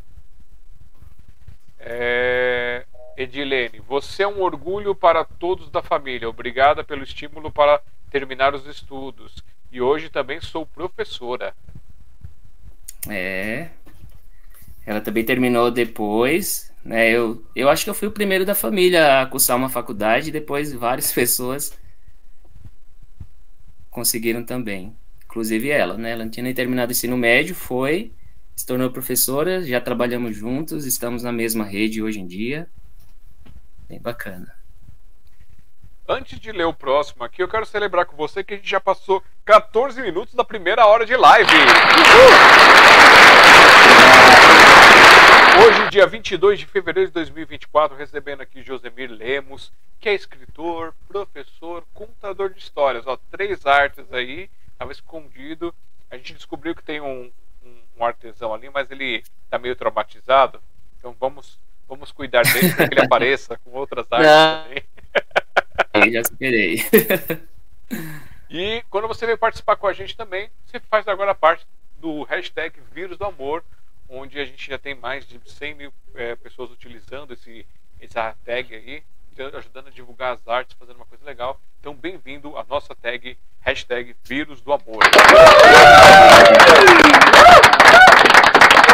É... Edilene, você é um orgulho para todos da família. Obrigada pelo estímulo para terminar os estudos. E hoje também sou professora. É. Ela também terminou depois. Né? Eu, eu acho que eu fui o primeiro da família a cursar uma faculdade depois várias pessoas conseguiram também. Inclusive ela, né? Ela não tinha nem terminado o ensino médio, foi, se tornou professora, já trabalhamos juntos, estamos na mesma rede hoje em dia. Bem bacana. Antes de ler o próximo aqui, eu quero celebrar com você que a gente já passou 14 minutos da primeira hora de live. Hoje, dia 22 de fevereiro de 2024, recebendo aqui Josemir Lemos, que é escritor, professor, contador de histórias. Ó, três artes aí, estava escondido. A gente descobriu que tem um, um, um artesão ali, mas ele está meio traumatizado. Então vamos, vamos cuidar dele para que ele apareça com outras artes Não. também. Eu já esperei. E quando você veio participar com a gente também, você faz agora parte do hashtag Vírus do Amor, onde a gente já tem mais de 100 mil é, pessoas utilizando esse, essa tag aí, ajudando a divulgar as artes, fazendo uma coisa legal. Então, bem-vindo à nossa tag, hashtag Vírus do Amor.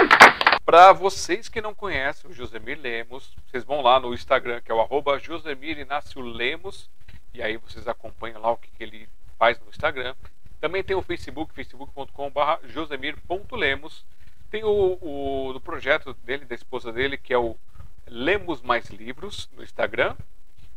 Para vocês que não conhecem o Josemir Lemos, vocês vão lá no Instagram, que é o arroba Josemir Inácio Lemos, e aí vocês acompanham lá o que, que ele faz no Instagram. Também tem o Facebook, facebook.com.br josemir.lemos. Tem o, o do projeto dele, da esposa dele, que é o Lemos Mais Livros no Instagram.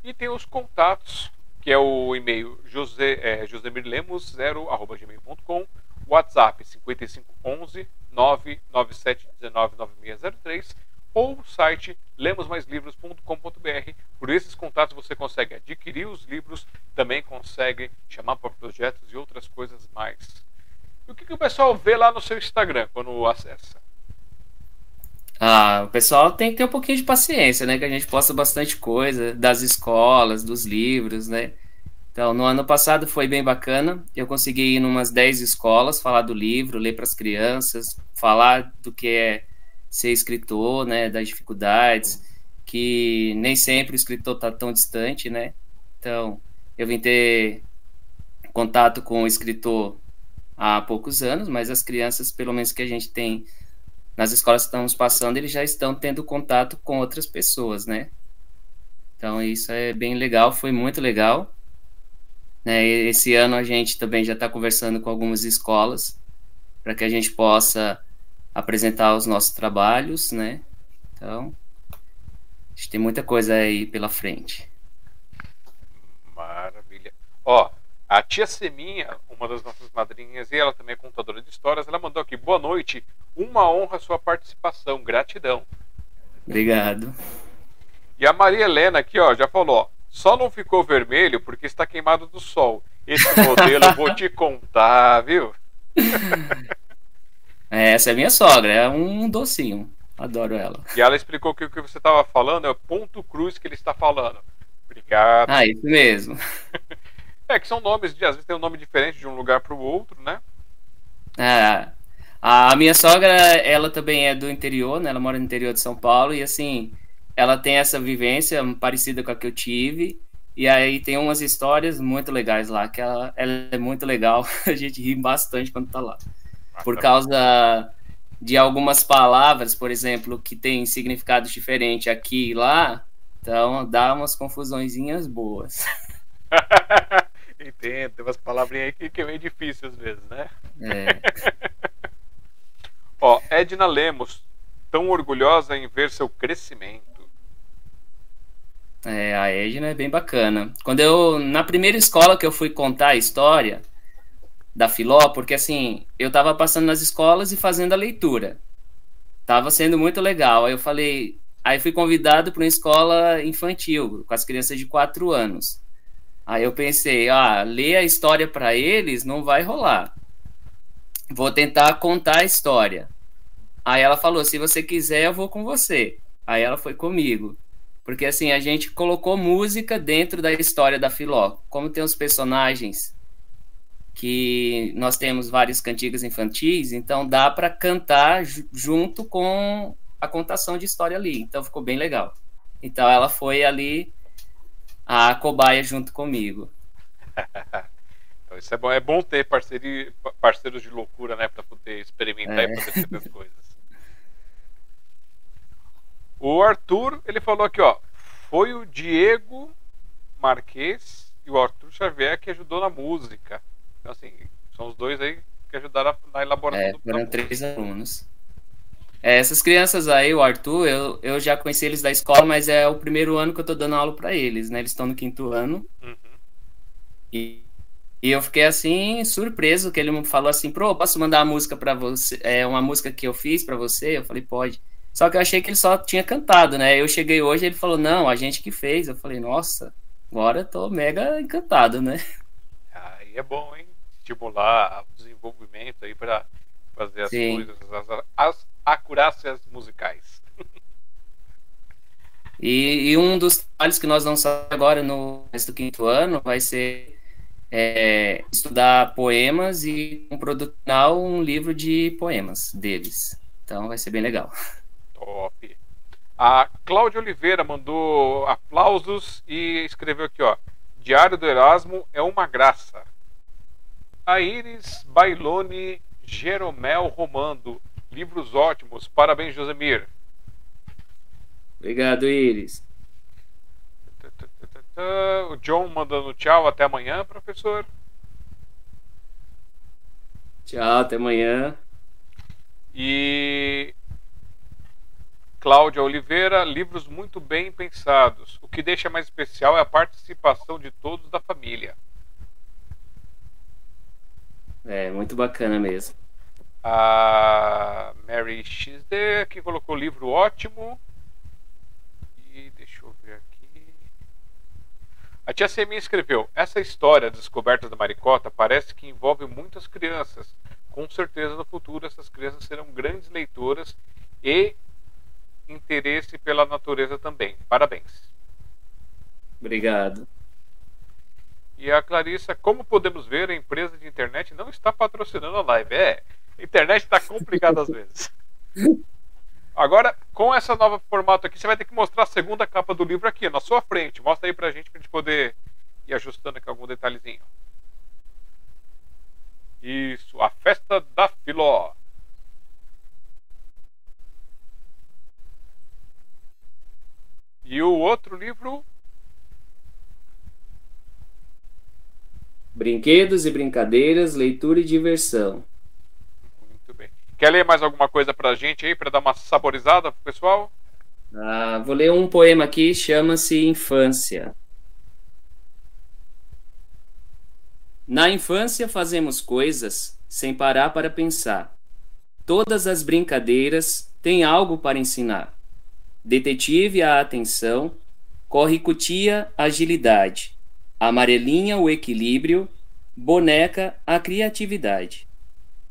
E tem os contatos, que é o e-mail jose, é, josemirlemos0.gmail.com, WhatsApp 5511 997199603 ou o site lemosmaislivros.com.br. Por esses contatos você consegue adquirir os livros, também consegue chamar para projetos e outras coisas mais. E o que, que o pessoal vê lá no seu Instagram quando acessa? Ah, o pessoal tem que ter um pouquinho de paciência, né? Que a gente posta bastante coisa das escolas, dos livros, né? Então, no ano passado foi bem bacana. Eu consegui ir em umas 10 escolas, falar do livro, ler para as crianças, falar do que é ser escritor, né? Das dificuldades, que nem sempre o escritor está tão distante, né? Então, eu vim ter contato com o escritor há poucos anos, mas as crianças, pelo menos que a gente tem nas escolas que estamos passando, eles já estão tendo contato com outras pessoas, né? Então isso é bem legal, foi muito legal. Né? Esse ano a gente também já está conversando com algumas escolas para que a gente possa apresentar os nossos trabalhos, né? Então, a gente tem muita coisa aí pela frente. Maravilha. Ó, a tia Seminha, uma das nossas madrinhas, e ela também é contadora de histórias, ela mandou aqui: boa noite, uma honra sua participação, gratidão. Obrigado. E a Maria Helena aqui, ó, já falou: ó, só não ficou vermelho porque está queimado do sol. Esse modelo vou te contar, viu? É, essa é minha sogra, é um docinho. Adoro ela. E ela explicou que o que você estava falando é o ponto cruz que ele está falando. Obrigado. Ah, isso mesmo. É, que são nomes, de, às vezes tem um nome diferente de um lugar para o outro, né? É. A minha sogra, ela também é do interior, né? Ela mora no interior de São Paulo e assim, ela tem essa vivência parecida com a que eu tive E aí tem umas histórias muito legais lá, que ela, ela é muito legal. A gente ri bastante quando tá lá. Por causa de algumas palavras, por exemplo, que tem significados diferentes aqui e lá, então dá umas confusõezinhas boas. Entendo, tem umas palavrinhas aí que, que é meio difícil às vezes, né? É. Ó, Edna Lemos, tão orgulhosa em ver seu crescimento. É, a Edna é bem bacana. Quando eu, na primeira escola que eu fui contar a história da Filó, porque assim, eu tava passando nas escolas e fazendo a leitura. Tava sendo muito legal. Aí eu falei, aí fui convidado para uma escola infantil, com as crianças de 4 anos. Aí eu pensei, ah, ler a história para eles não vai rolar. Vou tentar contar a história. Aí ela falou, se você quiser, eu vou com você. Aí ela foi comigo. Porque assim, a gente colocou música dentro da história da Filó. Como tem os personagens que nós temos várias cantigas infantis, então dá para cantar junto com a contação de história ali. Então ficou bem legal. Então ela foi ali a cobaia junto comigo. então, isso é bom, é bom ter parceria, parceiros de loucura, né, para poder experimentar é. e fazer essas coisas. O Arthur, ele falou aqui, ó. Foi o Diego Marques e o Arthur Xavier que ajudou na música. Então, assim, são os dois aí que ajudaram na elaboração é, do foram três alunos. É, essas crianças aí, o Arthur, eu, eu já conheci eles da escola, mas é o primeiro ano que eu tô dando aula para eles, né? Eles estão no quinto ano. Uhum. E, e eu fiquei assim, surpreso, que ele me falou assim, pro, posso mandar uma música para você? É uma música que eu fiz para você? Eu falei, pode. Só que eu achei que ele só tinha cantado, né? Eu cheguei hoje ele falou, não, a gente que fez. Eu falei, nossa, agora eu tô mega encantado, né? Aí é bom, hein? Estimular o desenvolvimento aí para fazer as Sim. coisas, as, as acurácias musicais. E, e, um dos trabalhos que nós vamos fazer agora no resto do quinto ano vai ser é, estudar poemas e um produto final um livro de poemas deles. Então vai ser bem legal. Top. A Cláudia Oliveira mandou aplausos e escreveu aqui, ó. Diário do Erasmo é uma graça. A Iris Bailone Jeromel Romando. Livros ótimos. Parabéns, Josemir. Obrigado, Iris. O John mandando tchau. Até amanhã, professor. Tchau, até amanhã. E Cláudia Oliveira, livros muito bem pensados. O que deixa mais especial é a participação de todos da família. É, muito bacana mesmo. A Mary XD que colocou o livro ótimo. E deixa eu ver aqui. A tia Semi escreveu: Essa história das descobertas da maricota parece que envolve muitas crianças. Com certeza no futuro essas crianças serão grandes leitoras e interesse pela natureza também. Parabéns. Obrigado. E a Clarissa, como podemos ver, a empresa de internet não está patrocinando a live. É, a internet está complicada às vezes. Agora, com essa nova formato aqui, você vai ter que mostrar a segunda capa do livro aqui, na sua frente. Mostra aí pra gente, pra gente poder ir ajustando aqui algum detalhezinho. Isso, a festa da Filó. E o outro livro? Brinquedos e brincadeiras, leitura e diversão. Muito bem. Quer ler mais alguma coisa pra gente aí, para dar uma saborizada pro pessoal? Ah, vou ler um poema aqui, chama-se Infância. Na infância fazemos coisas sem parar para pensar. Todas as brincadeiras têm algo para ensinar. Detetive a atenção, corricutia agilidade, amarelinha o equilíbrio, boneca a criatividade.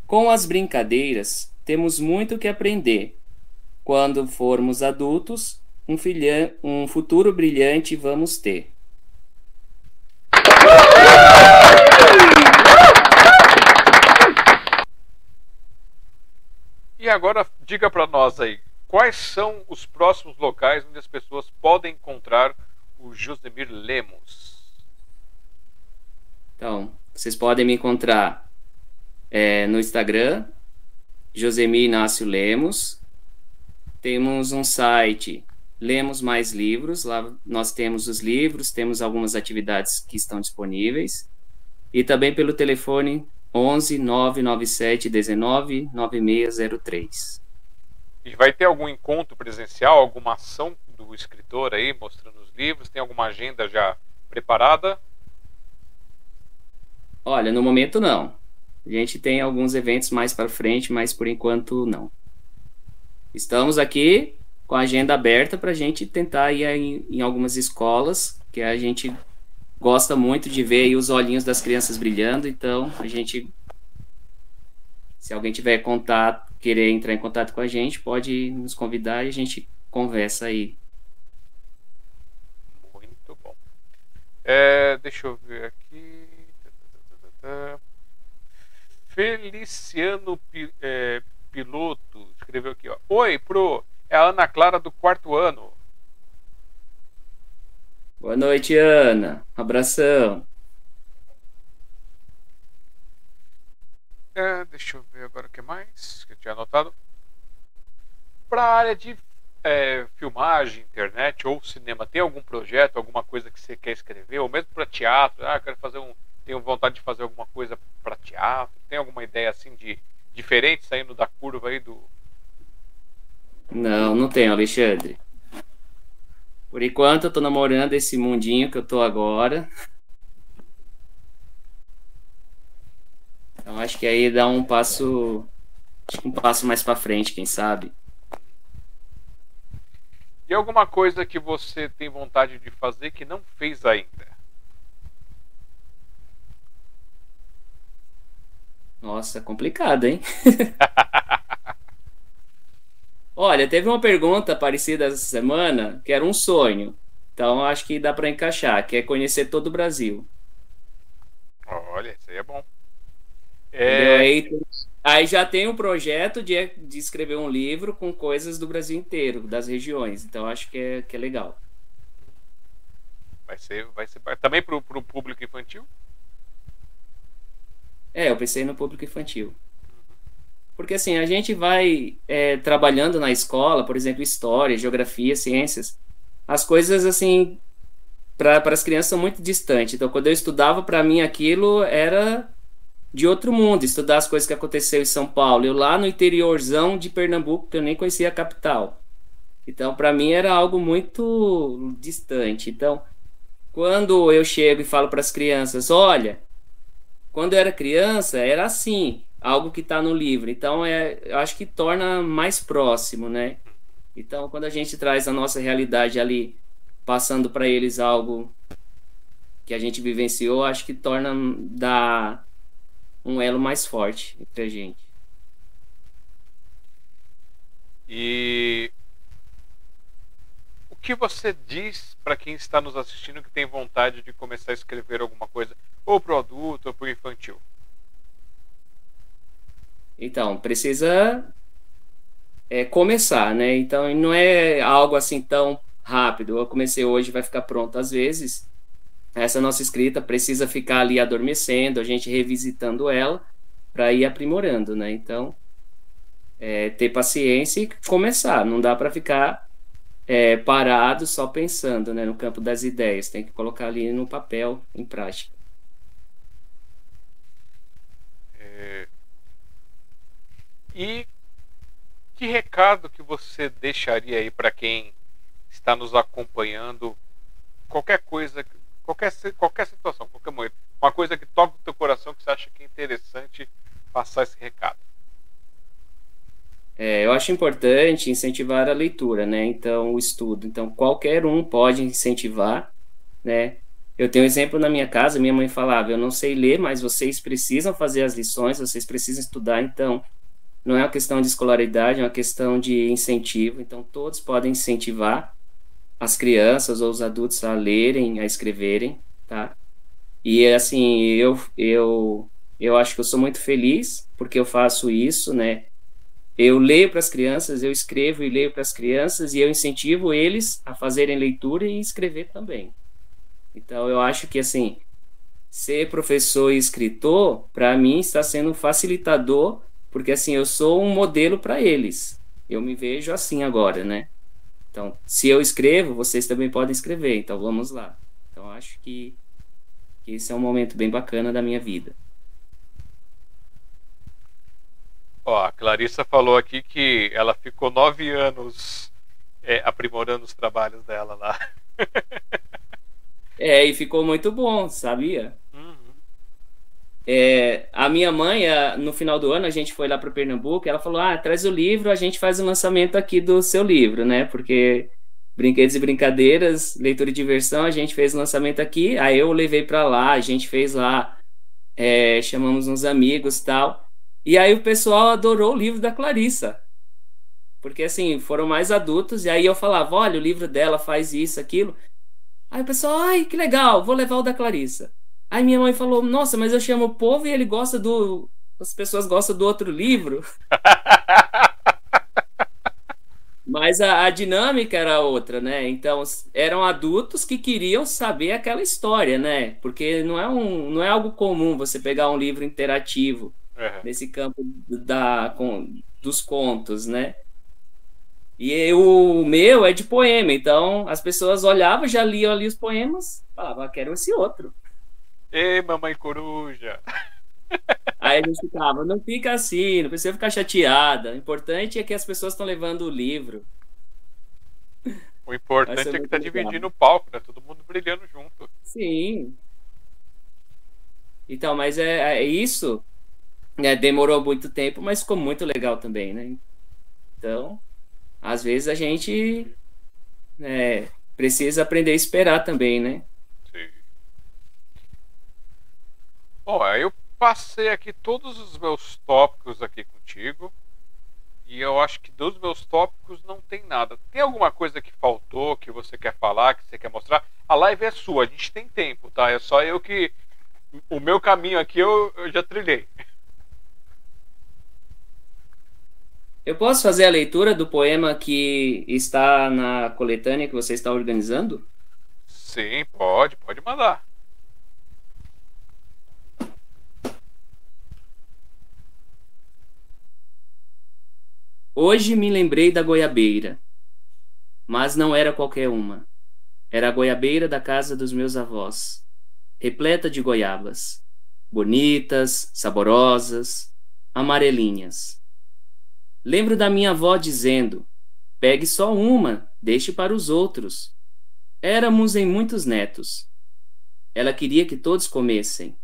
Com as brincadeiras, temos muito que aprender. Quando formos adultos, um, filha, um futuro brilhante vamos ter. E agora diga para nós aí, Quais são os próximos locais onde as pessoas podem encontrar o Josemir Lemos? Então, vocês podem me encontrar é, no Instagram, Josemi Inácio Lemos. Temos um site, Lemos Mais Livros. Lá nós temos os livros, temos algumas atividades que estão disponíveis. E também pelo telefone 11 997 19 9603. E vai ter algum encontro presencial, alguma ação do escritor aí mostrando os livros? Tem alguma agenda já preparada? Olha, no momento não. A gente tem alguns eventos mais para frente, mas por enquanto não. Estamos aqui com a agenda aberta para a gente tentar ir em, em, algumas escolas, que a gente gosta muito de ver os olhinhos das crianças brilhando, então a gente, se alguém tiver contato, querer entrar em contato com a gente, pode nos convidar e a gente conversa aí. Muito bom. É, deixa eu ver aqui. Feliciano é, Piloto escreveu aqui, ó. Oi, pro. É a Ana Clara do quarto ano. Boa noite, Ana. Abração. É, deixa eu ver agora o que mais que eu tinha anotado. Para a área de é, filmagem, internet ou cinema, tem algum projeto, alguma coisa que você quer escrever? Ou mesmo para teatro? Ah, quero fazer um tenho vontade de fazer alguma coisa para teatro? Tem alguma ideia assim de diferente saindo da curva aí do. Não, não tenho, Alexandre. Por enquanto eu tô namorando esse mundinho que eu tô agora. Então acho que aí dá um passo. Acho que um passo mais para frente, quem sabe. E alguma coisa que você tem vontade de fazer que não fez ainda? Nossa, complicado, hein? Olha, teve uma pergunta parecida essa semana, que era um sonho. Então acho que dá para encaixar, que é conhecer todo o Brasil. Olha, isso aí é bom. É... Aí, aí, já tem um projeto de, de escrever um livro com coisas do Brasil inteiro, das regiões. Então acho que é, que é legal. Vai ser, vai ser também para o público infantil? É, eu pensei no público infantil. Porque assim, a gente vai é, trabalhando na escola, por exemplo, história, geografia, ciências, as coisas assim, para as crianças são muito distantes. Então, quando eu estudava, para mim aquilo era de outro mundo, estudar as coisas que aconteceu em São Paulo. Eu lá no interiorzão de Pernambuco, que eu nem conhecia a capital. Então, para mim era algo muito distante. Então, quando eu chego e falo para as crianças, olha, quando eu era criança, era assim, algo que está no livro. Então, é, eu acho que torna mais próximo, né? Então, quando a gente traz a nossa realidade ali, passando para eles algo que a gente vivenciou, acho que torna dá um elo mais forte entre a gente. E que você diz para quem está nos assistindo que tem vontade de começar a escrever alguma coisa? ou para o adulto ou para o infantil? Então, precisa é, começar, né? Então, não é algo assim tão rápido. Eu comecei hoje, vai ficar pronto. Às vezes, essa nossa escrita precisa ficar ali adormecendo, a gente revisitando ela para ir aprimorando, né? Então, é, ter paciência e começar. Não dá para ficar é, parado só pensando, né? No campo das ideias. Tem que colocar ali no papel, em prática. E que recado que você deixaria aí para quem está nos acompanhando? Qualquer coisa, qualquer, qualquer situação, qualquer momento. Uma coisa que toca o teu coração que você acha que é interessante passar esse recado. É, eu acho importante incentivar a leitura, né? Então, o estudo. Então, qualquer um pode incentivar, né? Eu tenho um exemplo na minha casa, minha mãe falava: Eu não sei ler, mas vocês precisam fazer as lições, vocês precisam estudar, então não é uma questão de escolaridade, é uma questão de incentivo. Então, todos podem incentivar as crianças ou os adultos a lerem, a escreverem, tá? E, assim, eu, eu, eu acho que eu sou muito feliz porque eu faço isso, né? Eu leio para as crianças, eu escrevo e leio para as crianças e eu incentivo eles a fazerem leitura e escrever também. Então, eu acho que, assim, ser professor e escritor, para mim, está sendo um facilitador, porque assim, eu sou um modelo para eles. Eu me vejo assim agora, né? Então, se eu escrevo, vocês também podem escrever. Então, vamos lá. Então, acho que, que esse é um momento bem bacana da minha vida. Ó, a Clarissa falou aqui que ela ficou nove anos é, aprimorando os trabalhos dela lá. é, e ficou muito bom, sabia? Uhum. É, a minha mãe, no final do ano, a gente foi lá para Pernambuco, ela falou: Ah, traz o livro, a gente faz o lançamento aqui do seu livro, né? Porque Brinquedos e Brincadeiras, leitura e diversão, a gente fez o lançamento aqui, aí eu levei para lá, a gente fez lá, é, chamamos uns amigos tal. E aí o pessoal adorou o livro da Clarissa. Porque assim, foram mais adultos, e aí eu falava, olha, o livro dela faz isso, aquilo. Aí o pessoal, ai, que legal, vou levar o da Clarissa. Aí minha mãe falou, nossa, mas eu chamo o povo e ele gosta do. As pessoas gostam do outro livro. mas a, a, dinâmica era outra, né? Então, eram adultos que queriam saber aquela história, né? Porque não é, um, não é algo comum você pegar um livro interativo uhum. nesse campo da, com, dos contos, né? E o meu é de poema, então as pessoas olhavam, já liam ali os poemas, falavam, ah, quero esse outro. Ei, mamãe coruja! Aí a gente ficava, não fica assim, não precisa ficar chateada. O importante é que as pessoas estão levando o livro. O importante é que tá dividindo o palco, né? Todo mundo brilhando junto. Sim. Então, mas é, é isso. É, demorou muito tempo, mas ficou muito legal também, né? Então, às vezes a gente é, precisa aprender a esperar também, né? Sim. Bom, eu passei aqui todos os meus tópicos aqui contigo. E eu acho que dos meus tópicos não tem nada. Tem alguma coisa que faltou, que você quer falar, que você quer mostrar? A live é sua, a gente tem tempo, tá? É só eu que. O meu caminho aqui eu, eu já trilhei. Eu posso fazer a leitura do poema que está na coletânea que você está organizando? Sim, pode, pode mandar. Hoje me lembrei da goiabeira, mas não era qualquer uma. Era a goiabeira da casa dos meus avós, repleta de goiabas, bonitas, saborosas, amarelinhas Lembro da minha avó dizendo: pegue só uma, deixe para os outros. Éramos em muitos netos. Ela queria que todos comessem.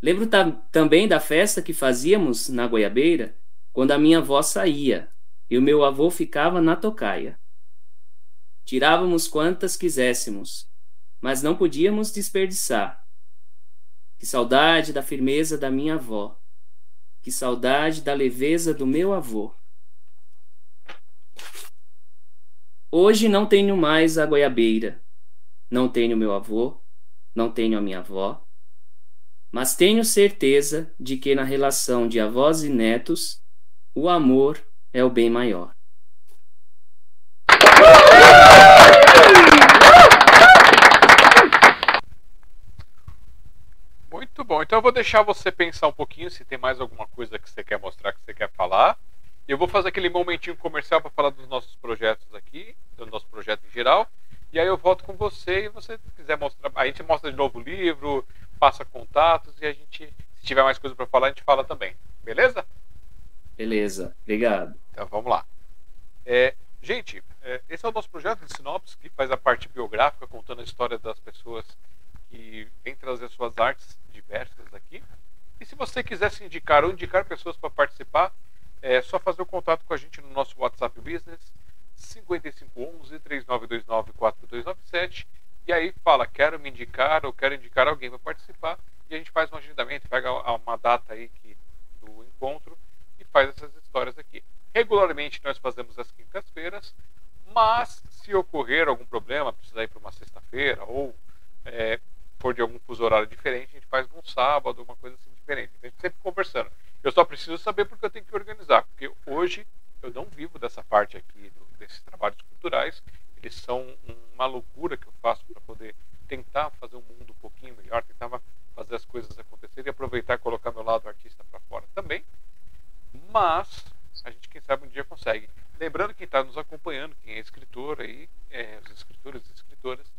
Lembro também da festa que fazíamos na goiabeira, quando a minha avó saía e o meu avô ficava na tocaia. Tirávamos quantas quiséssemos, mas não podíamos desperdiçar. Que saudade da firmeza da minha avó que saudade da leveza do meu avô. Hoje não tenho mais a goiabeira, não tenho meu avô, não tenho a minha avó, mas tenho certeza de que na relação de avós e netos, o amor é o bem maior. Muito bom. Então eu vou deixar você pensar um pouquinho se tem mais alguma coisa que você quer mostrar, que você quer falar. Eu vou fazer aquele momentinho comercial para falar dos nossos projetos aqui, do nosso projeto em geral. E aí eu volto com você e você quiser mostrar, a gente mostra de novo o livro, passa contatos e a gente, se tiver mais coisa para falar, a gente fala também. Beleza? Beleza. Obrigado. Então vamos lá. É, gente, é, esse é o nosso projeto de sinopse que faz a parte biográfica, contando a história das pessoas que vêm trazer suas artes diversas aqui. E se você quiser se indicar ou indicar pessoas para participar, é só fazer o contato com a gente no nosso WhatsApp Business 5511 3929 4297 e aí fala, quero me indicar ou quero indicar alguém para participar e a gente faz um agendamento, pega uma data aí que, do encontro e faz essas histórias aqui. Regularmente nós fazemos as quintas-feiras, mas se ocorrer algum problema, precisar ir para uma sexta-feira ou é, por de algum fuso horário diferente, a gente faz num sábado, uma coisa assim diferente. Então, a gente sempre conversando. Eu só preciso saber porque eu tenho que organizar, porque hoje eu não vivo dessa parte aqui, do, desses trabalhos culturais. Eles são uma loucura que eu faço para poder tentar fazer o um mundo um pouquinho melhor, tentar fazer as coisas acontecerem e aproveitar e colocar meu lado artista para fora também. Mas a gente, quem sabe, um dia consegue. Lembrando quem está nos acompanhando, quem é escritor aí, é, os escritores e escritoras,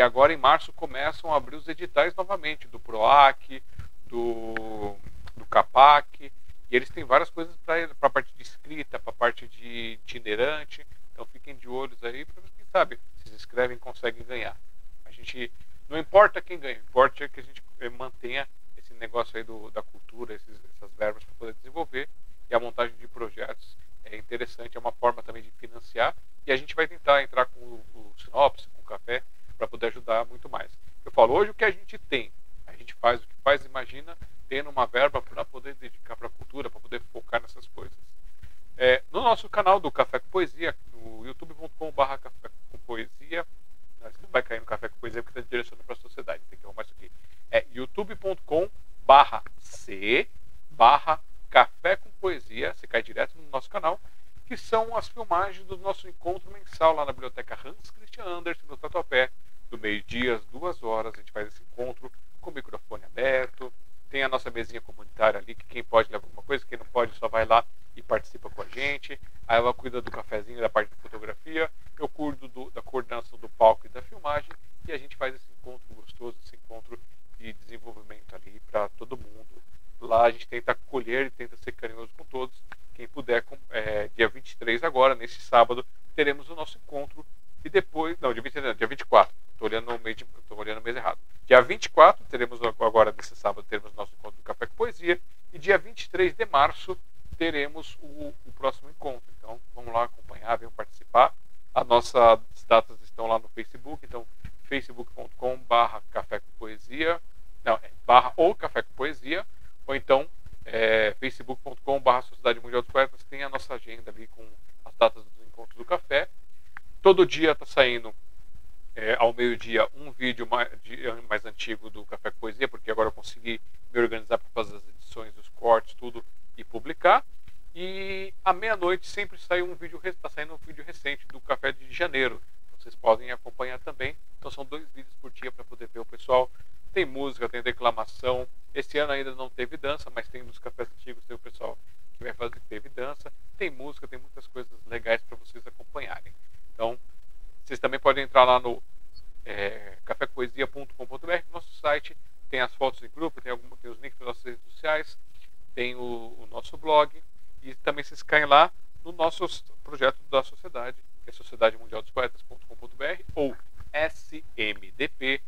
agora em março começam a abrir os editais novamente do PROAC, do, do CAPAC, e eles têm várias coisas para a parte de escrita, para a parte de itinerante. Então fiquem de olhos aí, para quem sabe, se inscrevem conseguem ganhar. A gente não importa quem ganha, importa que a gente eh, mantenha esse negócio aí do, da cultura, esses, essas verbas para poder desenvolver e a montagem de projetos é interessante, é uma forma também de financiar e a gente vai tentar entrar com o, o Sinopse, com o Café, para poder ajudar muito mais. Eu falo, hoje o que a gente tem, a gente faz o que faz, imagina tendo uma verba para poder dedicar para a cultura, para poder focar nessas coisas. É, no nosso canal do Café com Poesia, no youtube.com.br Café com Poesia, não vai cair no Café com Poesia porque está direcionando para a sociedade, tem que arrumar isso aqui. É youtube.com.br C barra Café com Poesia, você cai direto no nosso canal, que são as filmagens do nosso encontro mensal lá na Biblioteca Hans Christian Andersen, no Tatuapé, do meio-dia às duas horas. A gente faz esse encontro com o microfone aberto, tem a nossa mesinha comunitária ali, que quem pode levar alguma coisa, quem não pode só vai lá e participa com a gente. A Ela cuida do cafezinho, da parte de fotografia, eu cuido do, da coordenação do palco e da filmagem, e a gente faz esse encontro gostoso, esse encontro de desenvolvimento ali para todo mundo. Lá a gente tenta acolher e tenta ser carinhoso com todos. Quem puder, é, dia 23 agora, nesse sábado, teremos o nosso encontro e depois, não, dia 23, não, dia 24. Estou olhando no mês, tô olhando no mês errado. Dia 24, teremos agora nesse sábado, teremos nosso encontro do Café com Poesia. E dia 23 de março teremos o, o próximo encontro. Então vamos lá acompanhar, venham participar. As nossas datas estão lá no Facebook, então facebook.com barra café com poesia, não, é barra ou café com poesia, ou então é, facebook.com barra Sociedade Mundial dos Poetas, tem a nossa agenda ali com as datas dos encontros do café. Todo dia está saindo é, ao meio-dia um vídeo mais, de, mais, antigo do Café com Poesia, porque agora eu consegui me organizar para fazer as edições, os cortes, tudo e publicar. E à meia-noite sempre sai um vídeo, está saindo um vídeo recente do Café de Janeiro. Vocês podem acompanhar também. Então são dois vídeos por dia para poder ver o pessoal. Tem música, tem declamação. Esse ano ainda não teve dança, mas tem nos cafés antigos, tem o pessoal que vai fazer teve dança. Tem música, tem muitas coisas legais para vocês acompanharem. Então, vocês também podem entrar lá no é, cafépoesia.com.br, nosso site, tem as fotos em grupo, tem, algum, tem os links das nossas redes sociais, tem o, o, nosso blog e também vocês caem lá no nosso projeto da sociedade, que é Sociedade Mundial dos Poetas.com.br ou smdp.com.br.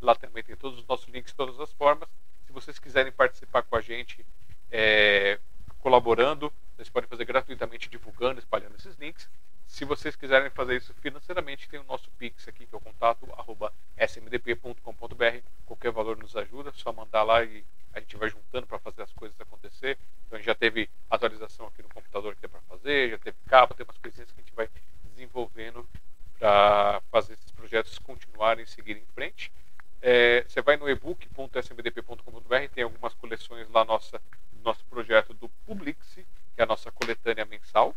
Lá também tem todos os nossos links, todas as formas. Se vocês quiserem participar com a gente, é, colaborando, vocês podem fazer gratuitamente divulgando, espalhando esses links. Se vocês quiserem fazer isso financeiramente, tem o nosso Pix aqui, que é o contato arroba smdp.com.br. Qualquer valor nos ajuda, só mandar lá e a gente vai juntando para fazer as coisas acontecer. Então a gente já teve atualização aqui no computador que tem para fazer, já teve cabo, tem umas coisinhas que a gente vai desenvolvendo para fazer esses projetos continuarem e seguirem em frente. É, você vai no ebook.smdp.com.br, tem algumas coleções lá nossa, do nosso projeto do Publix, que é a nossa coletânea mensal.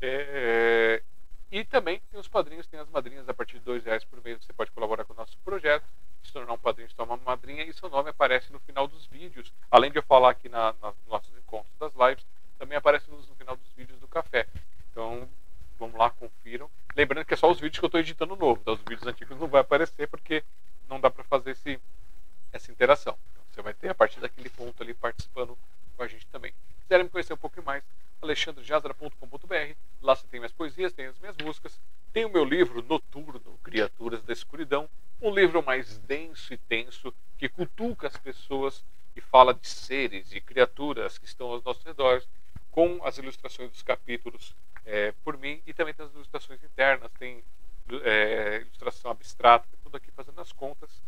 É, e também tem os padrinhos, tem as madrinhas a partir de dois reais por mês. Você pode colaborar com o nosso projeto, se tornar um padrinho, se tornar uma madrinha e seu nome aparece no final dos vídeos. Além de eu falar aqui na, na, nos nossos encontros das lives, também aparece no, no final dos vídeos do café. Então, vamos lá, confiram. Lembrando que é só os vídeos que eu estou editando novo, então os vídeos antigos não vai aparecer porque não dá para fazer esse, essa interação. Então, você vai ter a partir daquele ponto ali participando com a gente também. Se quiserem me conhecer um pouco mais, alexandrejazara.com.br. Lá você tem minhas poesias, tem as minhas músicas, tem o meu livro Noturno, Criaturas da Escuridão, um livro mais denso e tenso que cutuca as pessoas e fala de seres e criaturas que estão aos nossos redores, com as ilustrações dos capítulos é, por mim e também tem as ilustrações internas, tem é, ilustração abstrata, tudo aqui fazendo as contas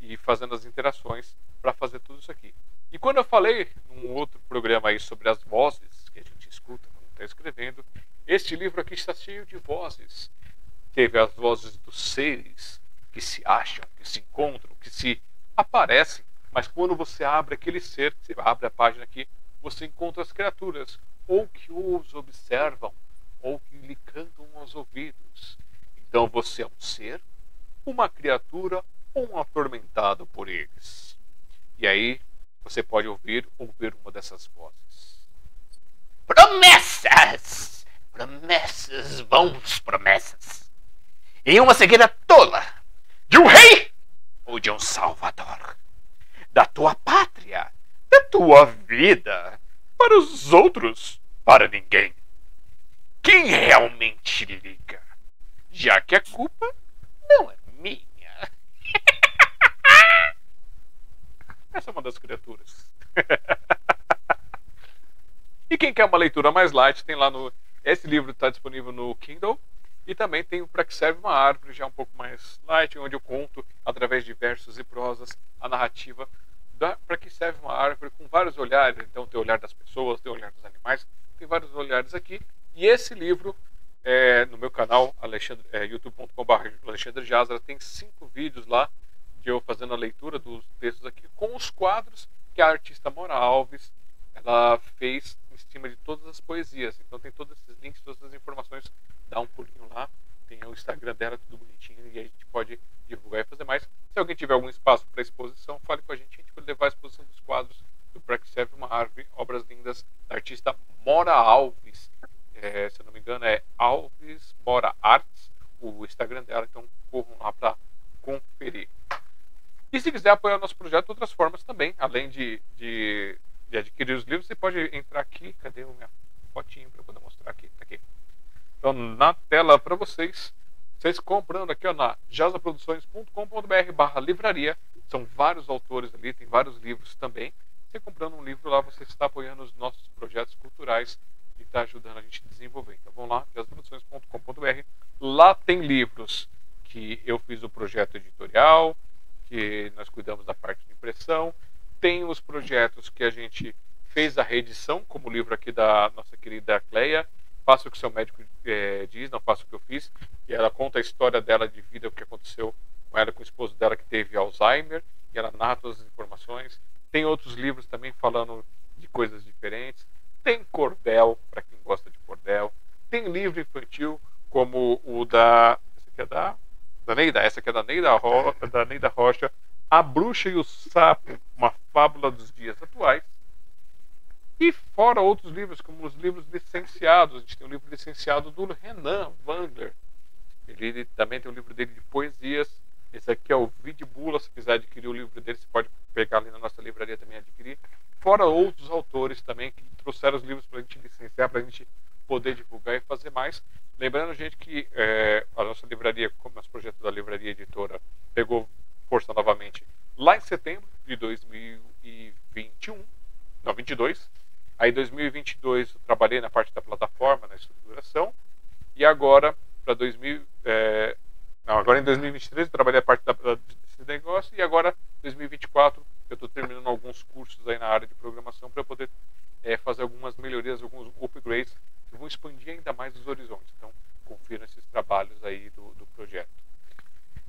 e fazendo as interações para fazer tudo isso aqui. E quando eu falei num outro programa aí sobre as vozes que a gente escuta quando está escrevendo, este livro aqui está cheio de vozes. Teve as vozes dos seres que se acham, que se encontram, que se aparecem, mas quando você abre aquele ser, você abre a página aqui, você encontra as criaturas, ou que os observam, ou que lhe cantam aos ouvidos. Então você é um ser, uma criatura ou um atormentado por eles. E aí você pode ouvir ouvir uma dessas vozes. Promessas! Promessas, vãos promessas. em uma cegueira tola de um rei ou de um salvador, da tua pátria, da tua vida, para os outros, para ninguém. Quem realmente liga? Já que a culpa não é minha. Essa é uma das criaturas. e quem quer uma leitura mais light, tem lá no. Esse livro está disponível no Kindle. E também tem o Para que Serve uma Árvore, já um pouco mais light, onde eu conto, através de versos e prosas, a narrativa da Para que Serve uma Árvore, com vários olhares. Então, tem o olhar das pessoas, tem o olhar dos animais, tem vários olhares aqui. E esse livro, é, no meu canal, é, youtube.com.br Alexandre Jazara, tem cinco vídeos lá de eu fazendo a leitura dos textos aqui, com os quadros que a artista Mora Alves ela fez cima de todas as poesias. Então tem todos esses links, todas as informações. Dá um pulinho lá, tem o Instagram dela, tudo bonitinho, e a gente pode divulgar e fazer mais. Se alguém tiver algum espaço para exposição, fale com a gente, a gente pode levar a exposição dos quadros do Para serve uma árvore, obras lindas da artista Mora Alves. É, se eu não me engano, é Alves Mora Arts, o Instagram dela, então corram lá para conferir. E se quiser apoiar o nosso projeto outras formas também, além de, de de adquirir os livros, você pode entrar aqui. Cadê o minha fotinho para poder mostrar aqui? Tá aqui. Então, na tela para vocês, vocês comprando aqui ó, na jasaproduções.com.br barra livraria. São vários autores ali, tem vários livros também. Você comprando um livro lá, você está apoiando os nossos projetos culturais e está ajudando a gente a desenvolver. Então vamos lá, jasaproduções.com.br. Lá tem livros que eu fiz o projeto editorial, que nós cuidamos da parte de impressão, tem os projetos que a gente fez a reedição, como o livro aqui da nossa querida Cleia, Faça o que seu médico é, diz, não faça o que eu fiz. E ela conta a história dela de vida, o que aconteceu com ela, com o esposo dela que teve Alzheimer, e ela narra todas as informações. Tem outros livros também falando de coisas diferentes. Tem cordel, para quem gosta de cordel. Tem livro infantil, como o da. Esse aqui é da, da Neida, essa aqui é da Neida, Ro, da Neida Rocha, a Bruxa e o Sapo, uma fábula dos dias atuais. E fora outros livros, como os livros licenciados. A gente tem um livro licenciado do Renan Wangler. Ele também tem um livro dele de poesias. Esse aqui é o Vidbula. Se quiser adquirir o livro dele, você pode pegar ali na nossa livraria também adquirir. Fora outros autores também que trouxeram os livros para a gente licenciar, para a gente poder divulgar e fazer mais. Lembrando, gente, que é, a nossa livraria, como nosso projeto da livraria editora, pegou força novamente lá em setembro de 2021, não, 22. Aí 2022 eu trabalhei na parte da plataforma, na estruturação. E agora, para 2000, é, não, agora em 2023 eu trabalhei a parte da, desse negócio. E agora, 2024, eu estou terminando alguns cursos aí na área de programação para poder é, fazer algumas melhorias, alguns upgrades que vão expandir ainda mais os horizontes. Então, confira esses trabalhos aí do, do projeto.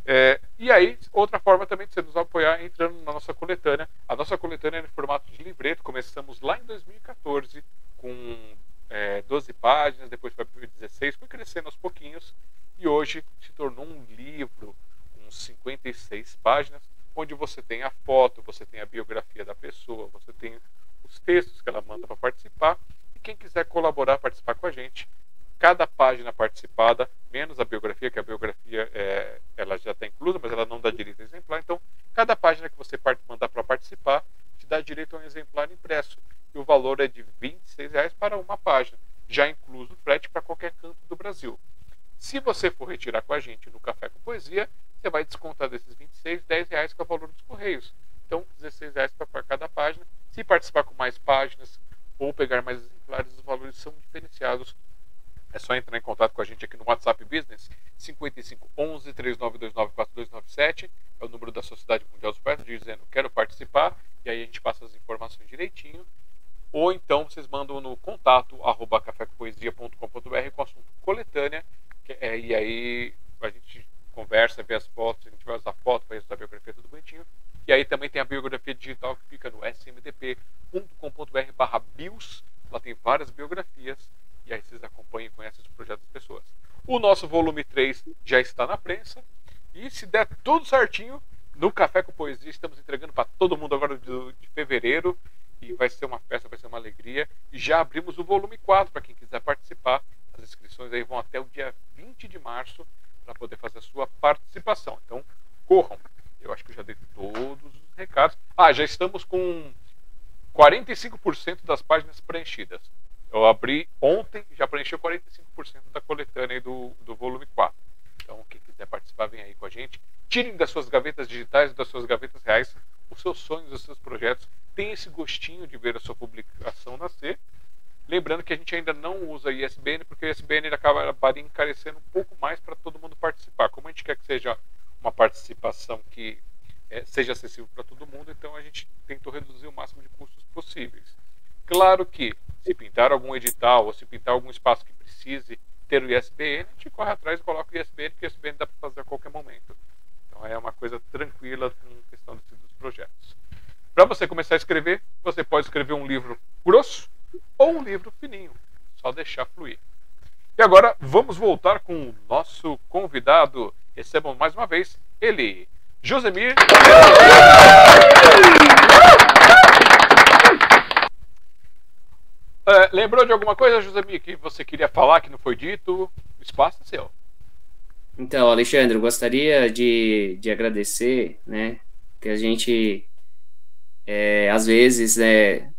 É, e aí, outra forma também de você nos apoiar é entrando na nossa coletânea. A nossa coletânea é no formato de livreto. Começamos lá em 2014 com é, 12 páginas, depois foi para 16, foi crescendo aos pouquinhos e hoje se tornou um livro com 56 páginas, onde você tem a foto, você tem a biografia da pessoa, você tem os textos que ela manda para participar. E quem quiser colaborar, participar com a gente, cada página participada, menos a biografia, que a biografia é, ela já está inclusa, mas ela não dá direito a exemplar. Então, cada página que você mandar para participar te dá direito a um exemplar impresso. E o valor é de R$ 26,00 para uma página, já incluso frete para qualquer canto do Brasil. Se você for retirar com a gente no Café com Poesia, você vai descontar desses 26, R$ reais que é o valor dos correios. Então, R$ 16,00 para cada página. Se participar com mais páginas ou pegar mais exemplares, os valores são diferenciados é só entrar em contato com a gente aqui no WhatsApp Business 55 11 3929 4297. É o número da Sociedade Mundial dos Poetas dizendo quero participar e aí a gente passa as informações direitinho. Ou então vocês mandam no contato arroba cafépoesia.com.br com o assunto coletânea que, é, e aí a gente conversa, vê as fotos, a gente vai usar foto, vai usar a biografia, tudo bonitinho. E aí também tem a biografia digital que fica no smdp.com.br barra bios. Lá tem várias biografias e aí vocês acompanham e conhecem os projetos das pessoas. O nosso volume 3 já está na prensa. E se der tudo certinho, no Café com Poesia estamos entregando para todo mundo agora de, fevereiro. E vai ser uma festa, vai ser uma alegria. E já abrimos o volume 4 para quem quiser participar. As inscrições aí vão até o dia 20 de março para poder fazer a sua participação. Então, corram. Eu acho que eu já dei todos os recados. Ah, já estamos com 45% das páginas preenchidas. Eu abri ontem, já preencheu 45% da coletânea do, do volume 4. Então, quem quiser participar, vem aí com a gente. Tirem das suas gavetas digitais, das suas gavetas reais, os seus sonhos, os seus projetos. Tem esse gostinho de ver a sua publicação nascer. Lembrando que a gente ainda não usa ISBN, porque o ISBN acaba encarecendo um pouco mais para todo mundo participar. Como a gente quer que seja uma participação que é, seja acessível para todo mundo, então a gente tentou reduzir o máximo de custos possíveis. Claro que se pintar algum edital ou se pintar algum espaço que precise ter o ISBN, a gente corre atrás e coloca o ISBN, porque o ISBN dá para fazer a qualquer momento. Então é uma coisa tranquila em questão dos projetos. Para você começar a escrever, você pode escrever um livro grosso ou um livro fininho, só deixar fluir. E agora vamos voltar com o nosso convidado. Recebam mais uma vez ele, Josemir. Uh, lembrou de alguma coisa, Josemir, que você queria falar que não foi dito? O espaço é seu. Então, Alexandre, eu gostaria de, de agradecer, né? Que a gente, é, às vezes, é,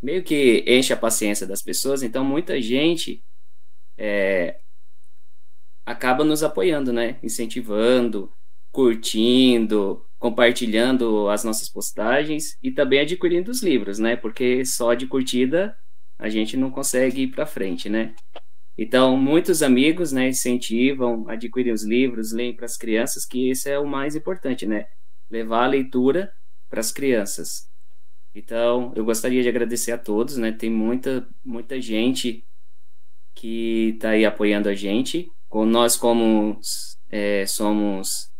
meio que enche a paciência das pessoas, então muita gente é, acaba nos apoiando, né? Incentivando, curtindo, compartilhando as nossas postagens e também adquirindo os livros, né? Porque só de curtida a gente não consegue ir para frente, né? Então, muitos amigos, né, incentivam, adquirem os livros, leem para as crianças, que esse é o mais importante, né? Levar a leitura para as crianças. Então, eu gostaria de agradecer a todos, né? Tem muita, muita gente que está aí apoiando a gente. Com nós, como é, somos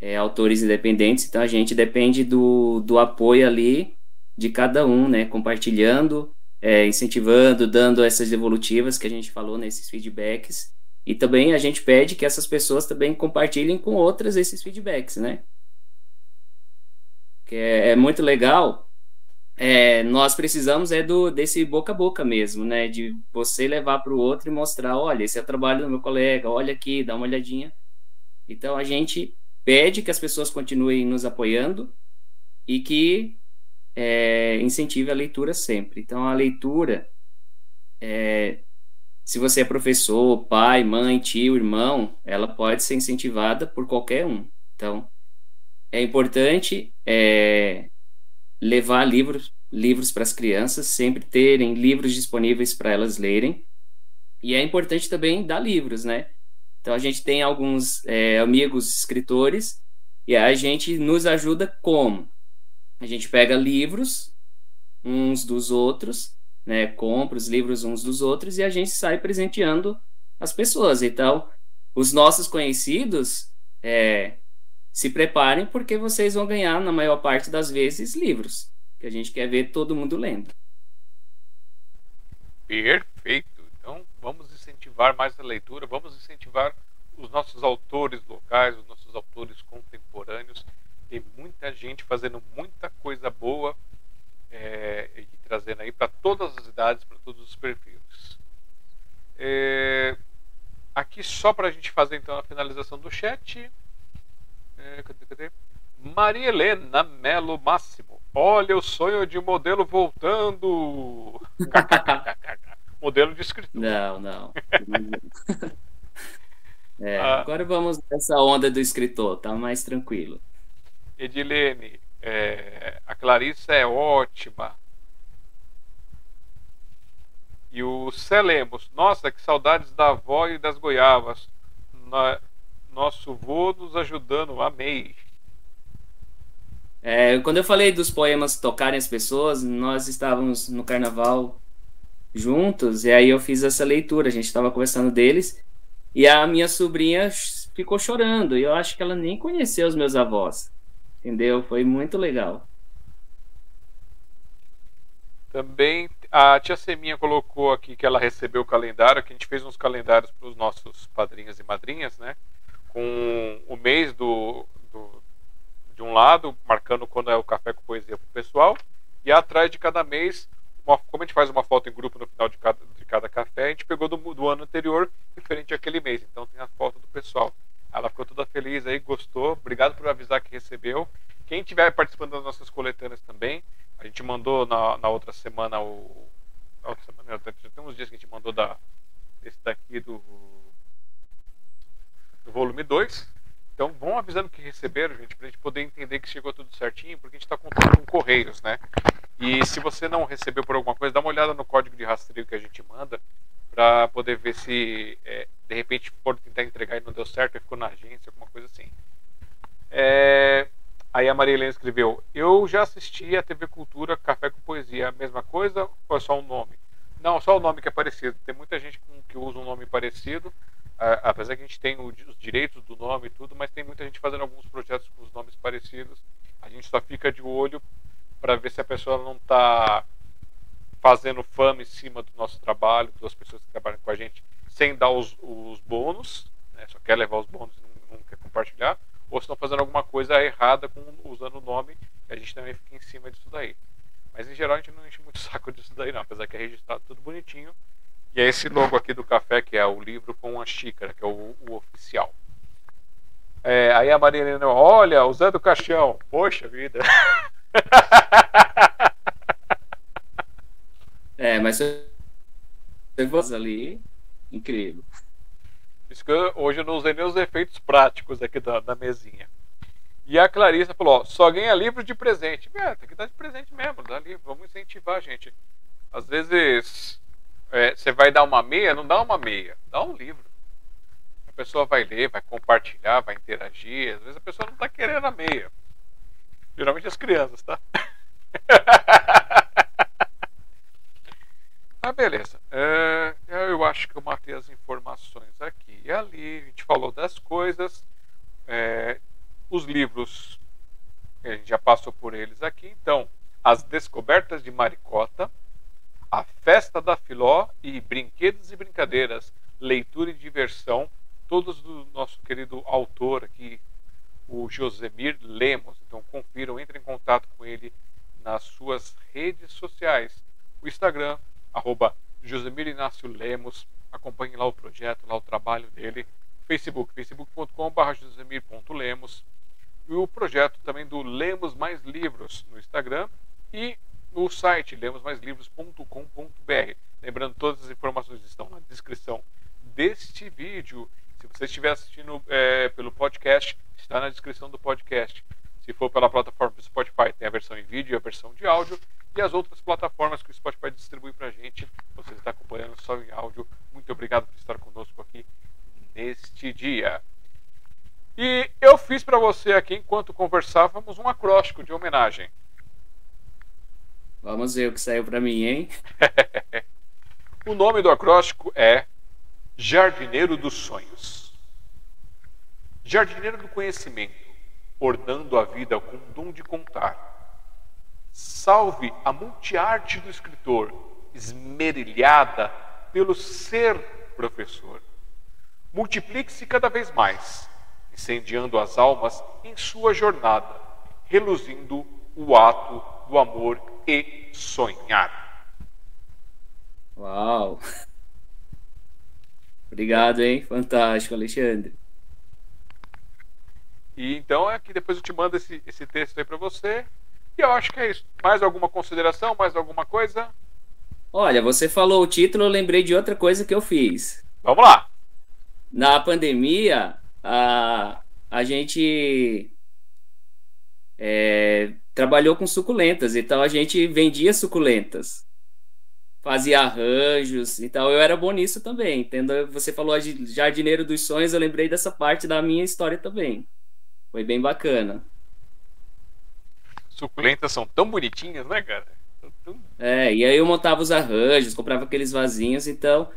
é, autores independentes, então a gente depende do, do apoio ali de cada um, né? Compartilhando, é, incentivando, dando essas devolutivas que a gente falou nesses feedbacks. E também a gente pede que essas pessoas também compartilhem com outras esses feedbacks, né? Que é, é muito legal é, nós precisamos é do desse boca a boca mesmo, né? De você levar para o outro e mostrar, olha, esse é o trabalho do meu colega, olha aqui, dá uma olhadinha. Então a gente pede que as pessoas continuem nos apoiando e que é, incentive a leitura sempre. Então a leitura, é, se você é professor, pai, mãe, tio, irmão, ela pode ser incentivada por qualquer um. Então é importante é, levar livros livros para as crianças, sempre terem livros disponíveis para elas lerem. E é importante também dar livros, né? Então a gente tem alguns é, amigos escritores e a gente nos ajuda como? A gente pega livros uns dos outros, né? Compra os livros uns dos outros e a gente sai presenteando as pessoas. Então, os nossos conhecidos é, se preparem porque vocês vão ganhar, na maior parte das vezes, livros. Que a gente quer ver todo mundo lendo. Perfeito. Então vamos incentivar mais a leitura, vamos incentivar os nossos autores locais, os nossos autores contemporâneos. Tem muita gente fazendo muita coisa boa é, e trazendo aí para todas as idades, para todos os perfis. É, aqui só para a gente fazer então a finalização do chat. É, cadê, cadê? Maria Helena Melo Máximo. Olha o sonho de modelo voltando. modelo de escritor. Não, não. é, ah, agora vamos nessa onda do escritor, tá mais tranquilo. Edilene, é, a Clarissa é ótima. E o Celemos, nossa, que saudades da avó e das goiabas. Na, nosso vô nos ajudando, amei. É, quando eu falei dos poemas tocarem as pessoas, nós estávamos no carnaval juntos, e aí eu fiz essa leitura, a gente estava conversando deles, e a minha sobrinha ficou chorando, e eu acho que ela nem conheceu os meus avós, entendeu? Foi muito legal. Também a tia Seminha colocou aqui que ela recebeu o calendário, que a gente fez uns calendários para os nossos padrinhos e madrinhas, né? Com o mês do, do de um lado, marcando quando é o café com poesia para o pessoal, e atrás de cada mês uma, como a gente faz uma foto em grupo no final de cada, de cada café, a gente pegou do, do ano anterior, diferente aquele mês. Então tem a foto do pessoal. Ela ficou toda feliz aí, gostou. Obrigado por avisar que recebeu. Quem estiver participando das nossas coletâneas também, a gente mandou na, na outra semana o. Na outra semana, já tem uns dias que a gente mandou da, esse daqui do, do volume 2. Então vão avisando que receberam, gente, pra gente poder entender que chegou tudo certinho, porque a gente está contando com correios, né? E se você não recebeu por alguma coisa, dá uma olhada no código de rastreio que a gente manda para poder ver se é, de repente for tentar entregar e não deu certo, e ficou na agência, alguma coisa assim. É... Aí a Maria Helena escreveu: Eu já assisti a TV Cultura Café com Poesia, a mesma coisa ou é só um nome? Não, só o nome que é parecido. Tem muita gente com, que usa um nome parecido, apesar que a gente tem o, os direitos do nome e tudo, mas tem muita gente fazendo alguns projetos com os nomes parecidos. A gente só fica de olho para ver se a pessoa não está fazendo fama em cima do nosso trabalho, das pessoas que trabalham com a gente, sem dar os, os bônus, né? só quer levar os bônus e não, não, quer compartilhar, ou estão fazendo alguma coisa errada com, usando o nome, a gente também fica em cima disso daí. Mas em geral a gente não enche muito saco disso daí não, apesar que é registrado tudo bonitinho. E é esse logo aqui do café, que é o livro com a xícara, que é o, o oficial. É, aí a Maria Helena, olha, o Zé do Caixão. Poxa vida. É, mas você ali, incrível. Isso que eu, hoje eu não usei nem os efeitos práticos aqui da, da mesinha. E a Clarissa falou: ó, só ganha livro de presente. É, tem que dar de presente mesmo, dá livro. Vamos incentivar, gente. Às vezes é, você vai dar uma meia, não dá uma meia, dá um livro. A pessoa vai ler, vai compartilhar, vai interagir. Às vezes a pessoa não está querendo a meia. Geralmente as crianças, tá? Ah, beleza. É, eu acho que eu matei as informações aqui e ali. A gente falou das coisas. É, os livros, a gente já passou por eles aqui. Então, As Descobertas de Maricota, A Festa da Filó e Brinquedos e Brincadeiras, Leitura e Diversão, todos do nosso querido autor aqui, o Josemir Lemos. Então, confiram, entrem em contato com ele nas suas redes sociais. O Instagram, arroba Josemir Inácio Lemos. Acompanhe lá o projeto, lá o trabalho dele. Facebook, facebook.com.br josemir.lemos. E o projeto também do Lemos Mais Livros no Instagram e no site lemosmaislivros.com.br. Lembrando, todas as informações estão na descrição deste vídeo. Se você estiver assistindo é, pelo podcast, está na descrição do podcast. Se for pela plataforma do Spotify, tem a versão em vídeo e a versão de áudio e as outras plataformas que o Spotify distribui para a gente. Você está acompanhando só em áudio. Muito obrigado por estar conosco aqui neste dia. E eu fiz para você aqui, enquanto conversávamos, um acróstico de homenagem. Vamos ver o que saiu para mim, hein? o nome do acróstico é Jardineiro dos Sonhos. Jardineiro do Conhecimento, ornando a vida com o dom de contar Salve a multiarte do escritor, esmerilhada pelo ser professor. Multiplique-se cada vez mais, incendiando as almas em sua jornada, reluzindo o ato do amor e sonhar. Uau! Obrigado, hein? Fantástico, Alexandre. E então é que depois eu te mando esse, esse texto aí para você. E eu acho que é isso. Mais alguma consideração? Mais alguma coisa? Olha, você falou o título, eu lembrei de outra coisa que eu fiz. Vamos lá. Na pandemia, a, a gente é, trabalhou com suculentas, então a gente vendia suculentas, fazia arranjos, então eu era bom nisso também. Entendo? Você falou de jardineiro dos sonhos, eu lembrei dessa parte da minha história também. Foi bem bacana suculentas são tão bonitinhas, né, cara? É, e aí eu montava os arranjos, comprava aqueles vasinhos, então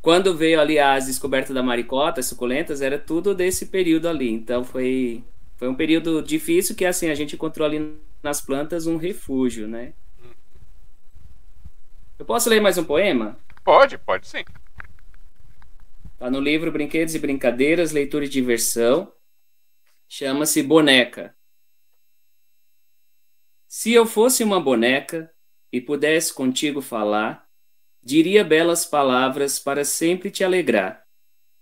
quando veio ali as descobertas da maricota, as suculentas, era tudo desse período ali. Então foi foi um período difícil que assim a gente encontrou ali nas plantas um refúgio, né? Eu posso ler mais um poema? Pode, pode sim. Tá no livro Brinquedos e Brincadeiras, Leitura e Diversão. Chama-se Boneca. Se eu fosse uma boneca, e pudesse contigo falar, diria belas palavras para sempre te alegrar.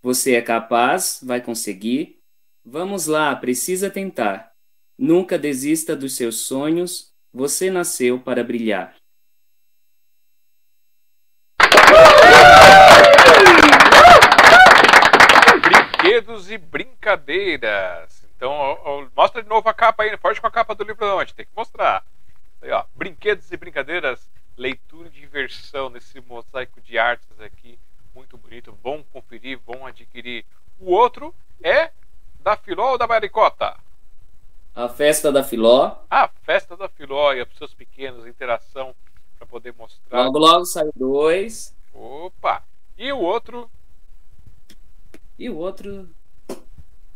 Você é capaz, vai conseguir. Vamos lá, precisa tentar. Nunca desista dos seus sonhos, você nasceu para brilhar. Brinquedos e brincadeiras. Então, ó, ó, mostra de novo a capa aí, forte com a capa do livro não, a gente tem que mostrar. Aí, ó, brinquedos e brincadeiras, leitura e diversão nesse mosaico de artes aqui, muito bonito. Vão conferir, vão adquirir. O outro é da Filó ou da Maricota? A festa da Filó. A festa da Filó e as pessoas pequenas, interação para poder mostrar. Logo, logo saiu dois. Opa! E o outro? E o outro,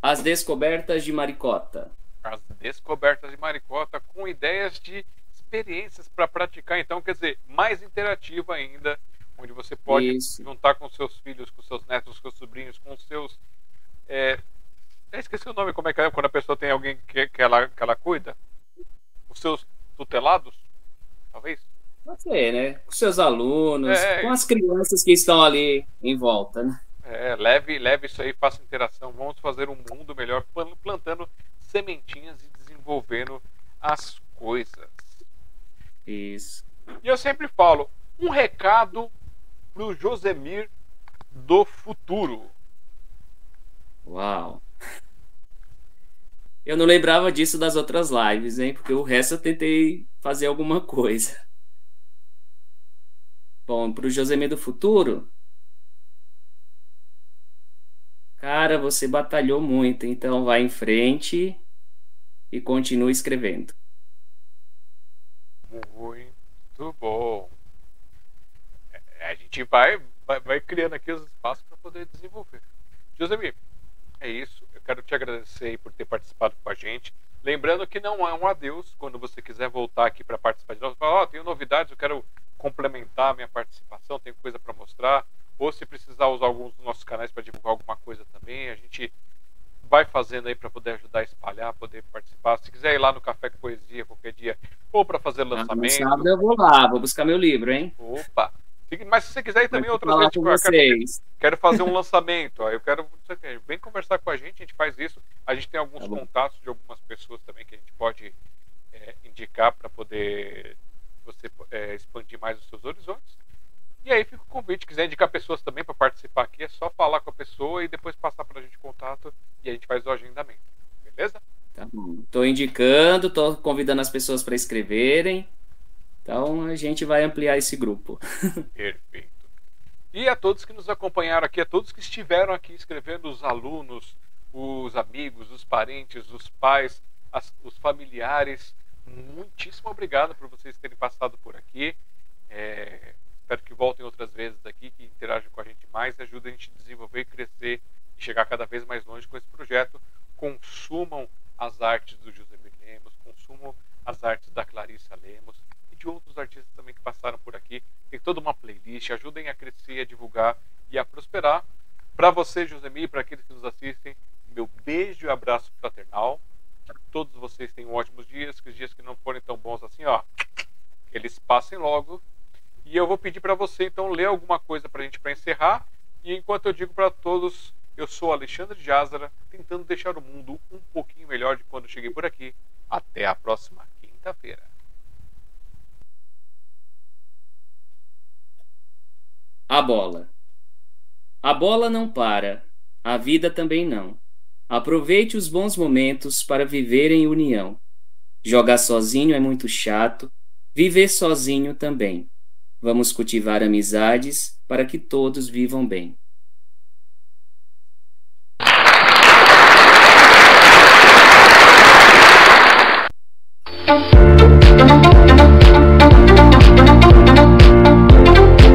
As Descobertas de Maricota. As Descobertas de Maricota, com ideias de experiências para praticar. Então, quer dizer, mais interativa ainda, onde você pode Isso. juntar com seus filhos, com seus netos, com seus sobrinhos, com seus. É, eu esqueci o nome, como é que é quando a pessoa tem alguém que, que, ela, que ela cuida? Os seus tutelados, talvez? Pode ser, né? Com seus alunos, é, com as crianças que estão ali em volta, né? É, leve, leve isso aí, faça interação. Vamos fazer um mundo melhor, plantando sementinhas e desenvolvendo as coisas. Isso. E eu sempre falo, um recado pro Josemir do futuro. Uau. Eu não lembrava disso das outras lives, hein? Porque o resto eu tentei fazer alguma coisa. Bom, para o Josemir do futuro, cara, você batalhou muito, então vai em frente e continue escrevendo. Muito bom. É, a gente vai, vai, vai criando aqui os espaços para poder desenvolver. Josemir, é isso. Eu quero te agradecer por ter participado com a gente. Lembrando que não é um adeus. Quando você quiser voltar aqui para participar de novo, fala, ó, oh, tenho novidades, eu quero complementar a minha participação, tenho coisa para mostrar. Ou se precisar usar alguns dos nossos canais para divulgar alguma coisa também, a gente vai fazendo aí para poder ajudar a espalhar, poder participar. Se quiser ir lá no Café com Poesia qualquer dia, ou para fazer lançamento. Ah, sábado eu vou lá, vou buscar meu livro, hein? Opa! Mas se você quiser ir também outras vezes, tipo, quero, quero, fazer um lançamento, ó, eu quero, vem conversar com a gente, a gente faz isso. A gente tem alguns tá contatos de algumas pessoas também que a gente pode é, indicar para poder você é, expandir mais os seus horizontes. E aí fica o convite, quiser indicar pessoas também para participar aqui, é só falar com a pessoa e depois passar para a gente contato e a gente faz o agendamento. Beleza? Tá bom. Tô indicando, tô convidando as pessoas para escreverem. Então a gente vai ampliar esse grupo. Perfeito. E a todos que nos acompanharam aqui, a todos que estiveram aqui escrevendo, os alunos, os amigos, os parentes, os pais, as, os familiares, muitíssimo obrigado por vocês terem passado por aqui. É, Espero que voltem outras vezes aqui, que interajam com a gente mais e ajudem a gente a desenvolver, crescer e chegar cada vez mais longe com esse projeto. Consumam as artes do José Lemos, consumam as artes da Clarissa Lemos e de outros artistas também que passaram por aqui. Tem toda uma playlist, ajudem a crescer, a divulgar e a prosperar. Para você, Josemir, para aqueles que nos assistem, meu beijo e abraço fraternal. Que todos vocês tenham ótimos dias, que os dias que não forem tão bons assim, ó, eles passem logo e eu vou pedir para você então ler alguma coisa para a gente para encerrar. E enquanto eu digo para todos, eu sou Alexandre Jazara, tentando deixar o mundo um pouquinho melhor de quando cheguei por aqui. Até a próxima quinta-feira. A bola. A bola não para, a vida também não. Aproveite os bons momentos para viver em união. Jogar sozinho é muito chato, viver sozinho também. Vamos cultivar amizades para que todos vivam bem.